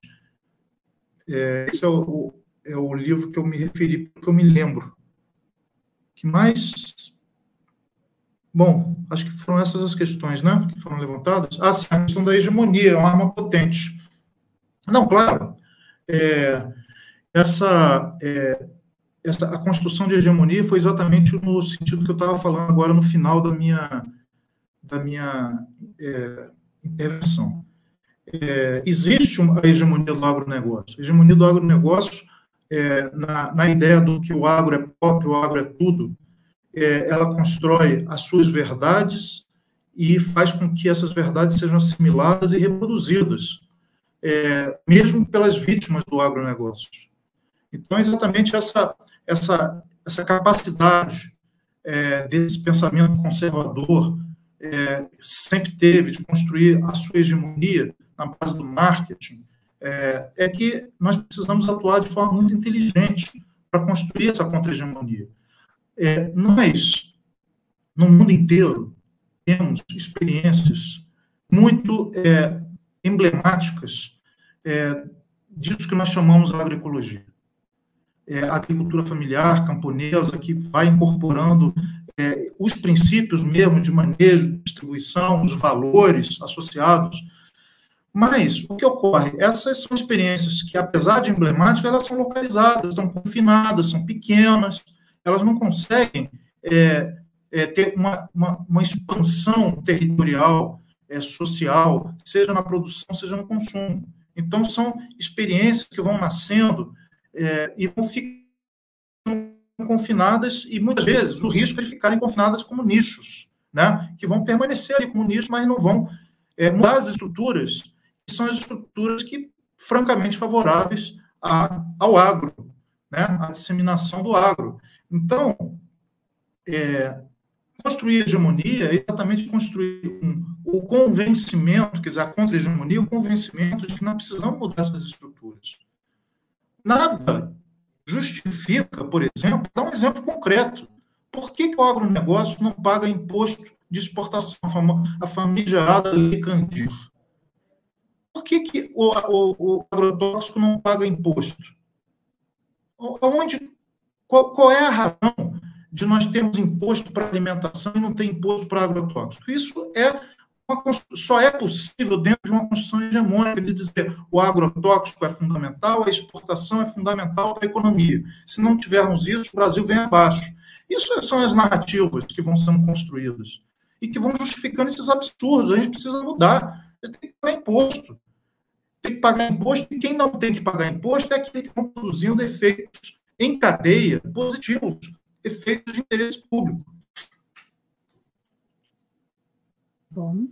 É, esse é o, é o livro que eu me referi, porque eu me lembro. que mais? Bom, acho que foram essas as questões, né? Que foram levantadas. Ah, sim, a questão da hegemonia, é uma arma potente. Não, claro. É, essa, é, essa, a construção de hegemonia foi exatamente no sentido que eu estava falando agora no final da minha, da minha é, intervenção é, existe uma hegemonia do agronegócio. A hegemonia do agronegócio, é, na, na ideia do que o agro é próprio, o agro é tudo, é, ela constrói as suas verdades e faz com que essas verdades sejam assimiladas e reproduzidas, é, mesmo pelas vítimas do agronegócio. Então, exatamente essa, essa, essa capacidade é, desse pensamento conservador é, sempre teve de construir a sua hegemonia na base do marketing, é, é que nós precisamos atuar de forma muito inteligente para construir essa contra-hegemonia. É, nós, no mundo inteiro, temos experiências muito é, emblemáticas é, disso que nós chamamos de agroecologia. É, a agricultura familiar, camponesa, que vai incorporando é, os princípios mesmo de manejo, distribuição, os valores associados mas o que ocorre? Essas são experiências que, apesar de emblemáticas, elas são localizadas, estão confinadas, são pequenas, elas não conseguem é, é, ter uma, uma, uma, expansão territorial, é, social, seja na produção, seja no consumo. Então, são experiências que vão nascendo é, e vão ficando confinadas, e muitas vezes o risco é de ficarem confinadas como nichos, né? que vão permanecer ali como nichos, mas não vão é, mudar as estruturas são as estruturas que francamente favoráveis a, ao agro, né? à disseminação do agro. Então, é, construir hegemonia é exatamente construir um, o convencimento, quer dizer, a contra-hegemonia, o convencimento de que não precisamos mudar essas estruturas. Nada justifica, por exemplo, dá um exemplo concreto. Por que, que o agronegócio não paga imposto de exportação, a famigerada Lei Candir? Por que, que o, o, o agrotóxico não paga imposto? Onde, qual, qual é a razão de nós termos imposto para alimentação e não ter imposto para agrotóxico? Isso é uma, só é possível dentro de uma construção hegemônica de dizer o agrotóxico é fundamental, a exportação é fundamental para a economia. Se não tivermos isso, o Brasil vem abaixo. Isso são as narrativas que vão sendo construídas e que vão justificando esses absurdos. A gente precisa mudar. Tem que pagar imposto tem que pagar imposto, e quem não tem que pagar imposto é aquele que está produzindo efeitos em cadeia positivos, efeitos de interesse público. Bom.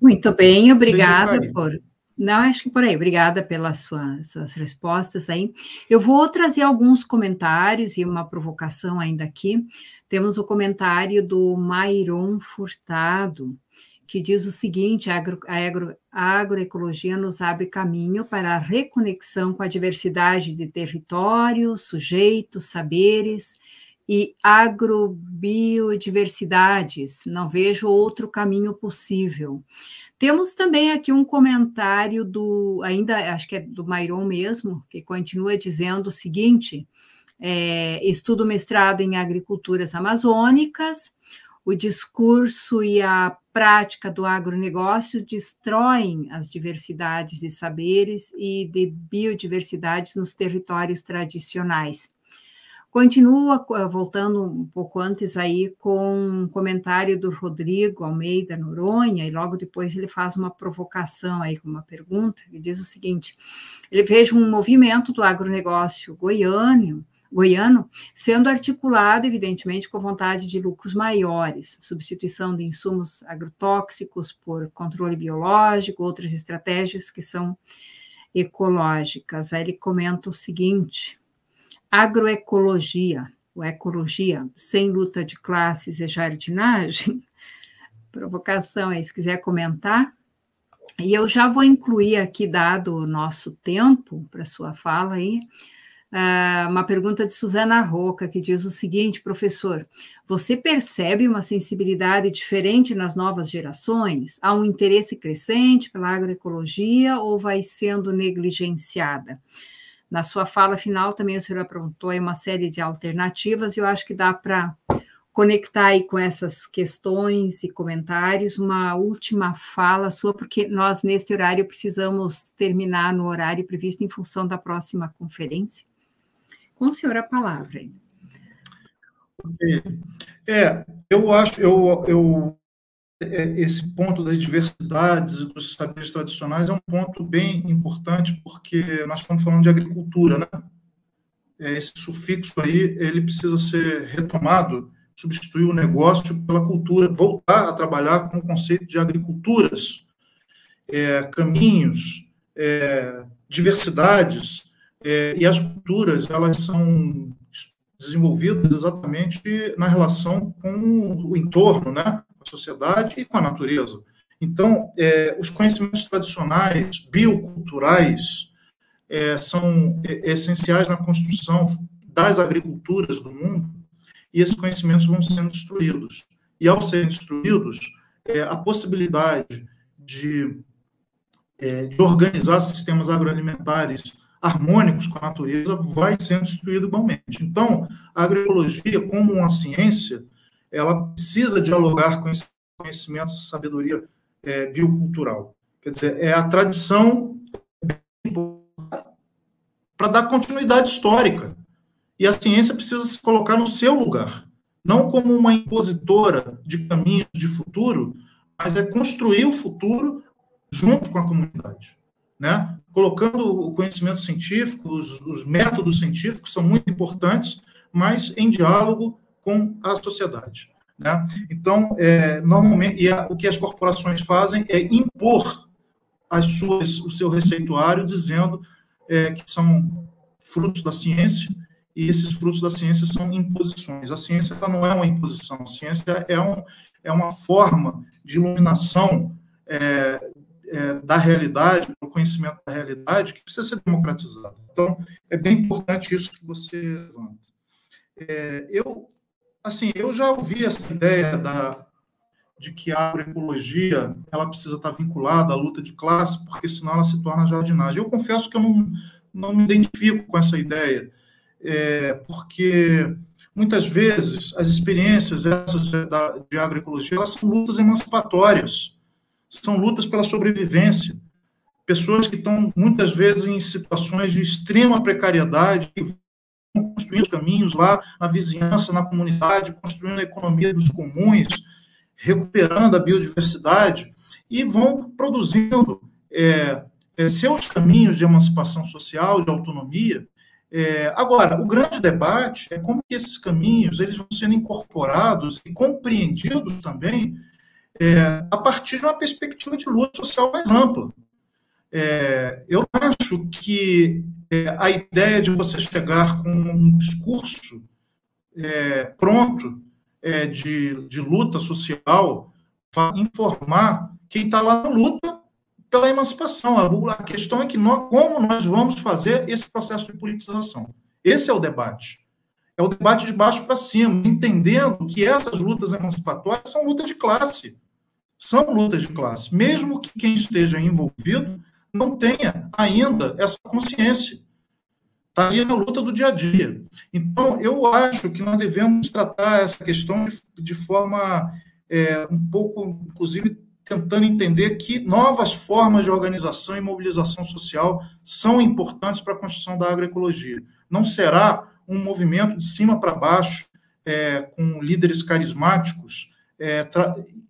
Muito bem, obrigada por. Não, acho que por aí. Obrigada pelas suas, suas respostas aí. Eu vou trazer alguns comentários e uma provocação ainda aqui. Temos o comentário do Mairon Furtado que diz o seguinte: a, agro, a, agro, a agroecologia nos abre caminho para a reconexão com a diversidade de territórios, sujeitos, saberes e agrobiodiversidades. Não vejo outro caminho possível. Temos também aqui um comentário do, ainda acho que é do Mairon mesmo, que continua dizendo o seguinte: é, estudo mestrado em agriculturas amazônicas, o discurso e a prática do agronegócio destroem as diversidades de saberes e de biodiversidades nos territórios tradicionais. Continua, voltando um pouco antes aí, com um comentário do Rodrigo Almeida Noronha, e logo depois ele faz uma provocação aí com uma pergunta, ele diz o seguinte, ele veja um movimento do agronegócio goiano, goiano, sendo articulado, evidentemente, com vontade de lucros maiores, substituição de insumos agrotóxicos por controle biológico, outras estratégias que são ecológicas. Aí ele comenta o seguinte: agroecologia, ou ecologia, sem luta de classes e jardinagem. Provocação aí, se quiser comentar. E eu já vou incluir aqui, dado o nosso tempo para sua fala aí, Uh, uma pergunta de Suzana Roca, que diz o seguinte, professor: você percebe uma sensibilidade diferente nas novas gerações? Há um interesse crescente pela agroecologia ou vai sendo negligenciada? Na sua fala final, também o senhor aprontou uma série de alternativas, e eu acho que dá para conectar aí com essas questões e comentários. Uma última fala sua, porque nós, neste horário, precisamos terminar no horário previsto em função da próxima conferência. Com o senhor a palavra. É, eu acho, eu, eu é, esse ponto das diversidades e dos saberes tradicionais é um ponto bem importante, porque nós estamos falando de agricultura, né? É, esse sufixo aí, ele precisa ser retomado, substituir o negócio pela cultura, voltar a trabalhar com o conceito de agriculturas, é, caminhos, é, diversidades, é, e as culturas, elas são desenvolvidas exatamente na relação com o entorno, né? com a sociedade e com a natureza. Então, é, os conhecimentos tradicionais, bioculturais, é, são essenciais na construção das agriculturas do mundo, e esses conhecimentos vão sendo destruídos. E, ao serem destruídos, é, a possibilidade de, é, de organizar sistemas agroalimentares harmônicos com a natureza vai sendo destruído igualmente. Então, a agroecologia, como uma ciência, ela precisa dialogar com esse conhecimento, essa sabedoria é, biocultural. Quer dizer, é a tradição para dar continuidade histórica. E a ciência precisa se colocar no seu lugar, não como uma impositora de caminhos de futuro, mas é construir o futuro junto com a comunidade né? colocando o conhecimento científico, os, os métodos científicos são muito importantes, mas em diálogo com a sociedade. Né? Então, é, normalmente, a, o que as corporações fazem é impor as suas, o seu receituário dizendo é, que são frutos da ciência e esses frutos da ciência são imposições. A ciência não é uma imposição, a ciência é, um, é uma forma de iluminação é, é, da realidade, do conhecimento da realidade, que precisa ser democratizada. Então, é bem importante isso que você levanta. É, eu, assim, eu já ouvi essa ideia da, de que a agroecologia ela precisa estar vinculada à luta de classe, porque senão ela se torna jardinagem. Eu confesso que eu não, não me identifico com essa ideia é, porque muitas vezes as experiências essas de, de agroecologia elas são lutas emancipatórias, são lutas pela sobrevivência. Pessoas que estão muitas vezes em situações de extrema precariedade construindo caminhos lá na vizinhança, na comunidade, construindo a economia dos comuns, recuperando a biodiversidade e vão produzindo é, é, seus caminhos de emancipação social, de autonomia, é, agora, o grande debate é como que esses caminhos eles vão sendo incorporados e compreendidos também é, a partir de uma perspectiva de luta social mais ampla. É, eu acho que é, a ideia de você chegar com um discurso é, pronto é, de, de luta social para informar quem está lá na luta pela emancipação. A questão é que nós, como nós vamos fazer esse processo de politização. Esse é o debate. É o debate de baixo para cima, entendendo que essas lutas emancipatórias são lutas de classe. São lutas de classe. Mesmo que quem esteja envolvido não tenha ainda essa consciência. Está ali na luta do dia a dia. Então, eu acho que nós devemos tratar essa questão de, de forma é, um pouco, inclusive, tentando entender que novas formas de organização e mobilização social são importantes para a construção da agroecologia. Não será um movimento de cima para baixo, é, com líderes carismáticos, é,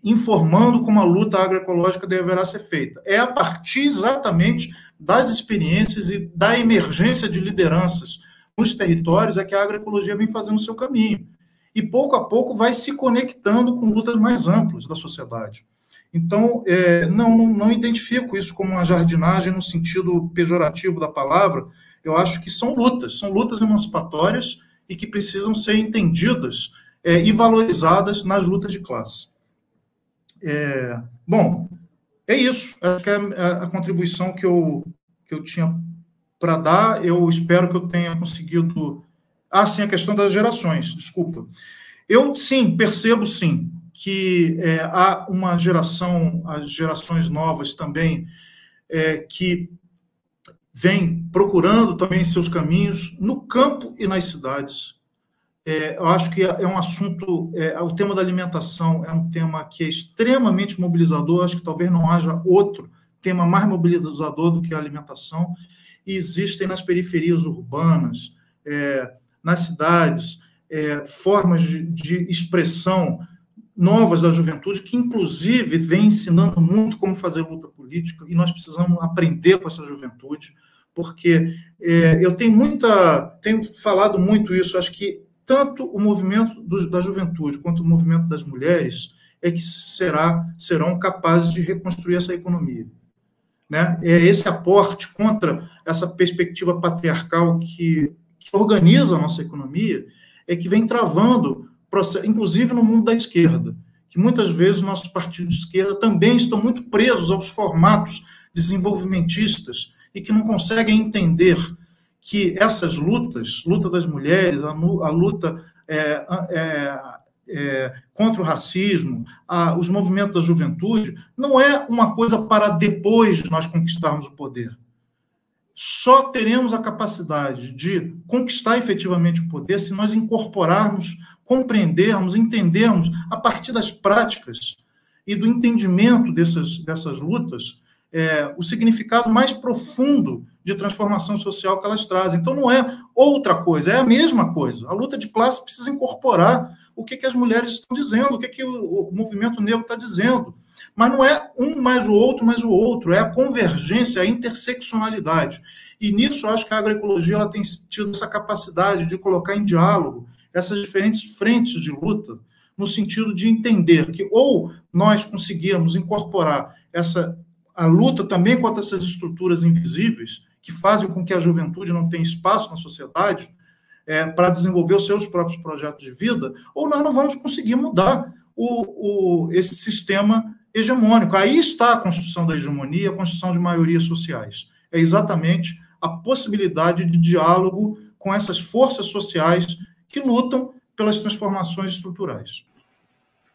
informando como a luta agroecológica deverá ser feita. É a partir exatamente das experiências e da emergência de lideranças nos territórios é que a agroecologia vem fazendo o seu caminho. E pouco a pouco vai se conectando com lutas mais amplas da sociedade. Então, é, não, não, identifico isso como uma jardinagem no sentido pejorativo da palavra. Eu acho que são lutas, são lutas emancipatórias e que precisam ser entendidas é, e valorizadas nas lutas de classe. É, bom, é isso. Acho que é a, contribuição que eu, que eu tinha para dar. Eu espero que eu tenha conseguido. Ah, sim, a questão das gerações, desculpa. Eu, sim, percebo, sim, que é, há uma geração, as gerações novas também, é, que vem procurando também seus caminhos no campo e nas cidades. É, eu acho que é, é um assunto, é, o tema da alimentação é um tema que é extremamente mobilizador, acho que talvez não haja outro tema mais mobilizador do que a alimentação, e existem nas periferias urbanas, é, nas cidades, formas de, de expressão novas da juventude, que inclusive vem ensinando muito como fazer luta política, e nós precisamos aprender com essa juventude, porque é, eu tenho muita, tenho falado muito isso, acho que tanto o movimento do, da juventude quanto o movimento das mulheres é que será, serão capazes de reconstruir essa economia. Né? É esse aporte contra essa perspectiva patriarcal que, que organiza a nossa economia é que vem travando inclusive no mundo da esquerda, que muitas vezes nossos partidos de esquerda também estão muito presos aos formatos desenvolvimentistas e que não conseguem entender que essas lutas, luta das mulheres, a, a luta é, é, é, contra o racismo, a, os movimentos da juventude, não é uma coisa para depois nós conquistarmos o poder. Só teremos a capacidade de conquistar efetivamente o poder se nós incorporarmos compreendermos, entendermos, a partir das práticas e do entendimento dessas, dessas lutas, é, o significado mais profundo de transformação social que elas trazem. Então, não é outra coisa, é a mesma coisa. A luta de classe precisa incorporar o que, que as mulheres estão dizendo, o que, que o, o movimento negro está dizendo. Mas não é um mais o outro mais o outro, é a convergência, a interseccionalidade. E nisso, acho que a agroecologia ela tem tido essa capacidade de colocar em diálogo essas diferentes frentes de luta, no sentido de entender que ou nós conseguimos incorporar essa a luta também contra essas estruturas invisíveis que fazem com que a juventude não tenha espaço na sociedade é, para desenvolver os seus próprios projetos de vida, ou nós não vamos conseguir mudar o, o, esse sistema hegemônico. Aí está a construção da hegemonia, a construção de maiorias sociais. É exatamente a possibilidade de diálogo com essas forças sociais que lutam pelas transformações estruturais.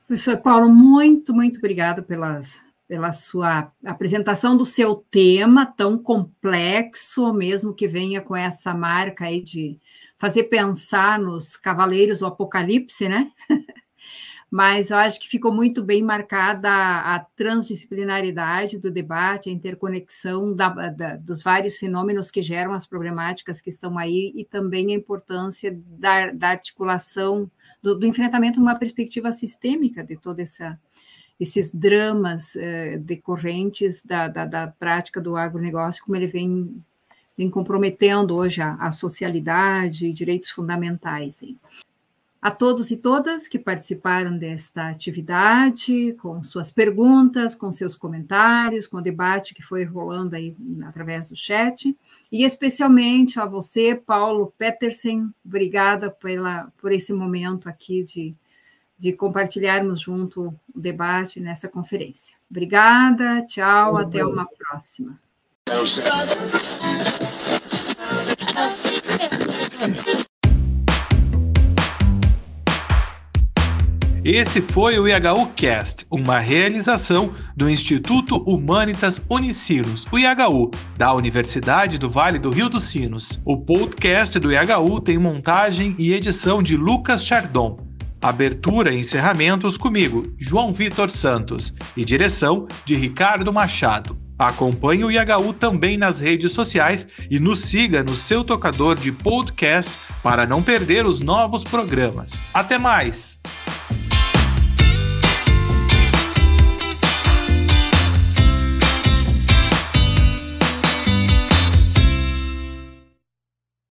Professor Paulo, muito, muito obrigado pelas, pela sua apresentação do seu tema tão complexo, mesmo que venha com essa marca aí de fazer pensar nos cavaleiros do apocalipse, né? mas eu acho que ficou muito bem marcada a, a transdisciplinaridade do debate, a interconexão da, da, dos vários fenômenos que geram as problemáticas que estão aí e também a importância da, da articulação, do, do, enfrentamento numa perspectiva sistêmica de toda essa esses dramas eh, decorrentes da, da, da, prática do agronegócio, como ele vem, vem comprometendo hoje a, a socialidade e direitos fundamentais. Hein? a todos e todas que participaram desta atividade, com suas perguntas, com seus comentários, com o debate que foi rolando aí através do chat, e especialmente a você, Paulo Petersen, obrigada pela, por esse momento aqui de, de compartilharmos junto o debate nessa conferência. Obrigada, tchau, até uma próxima. Esse foi o IHU Cast, uma realização do Instituto Humanitas Unicinos, o IHU, da Universidade do Vale do Rio dos Sinos. O podcast do IHU tem montagem e edição de Lucas Chardon. Abertura e encerramentos comigo, João Vitor Santos, e direção de Ricardo Machado. Acompanhe o IHU também nas redes sociais e nos siga no seu tocador de podcast para não perder os novos programas. Até mais!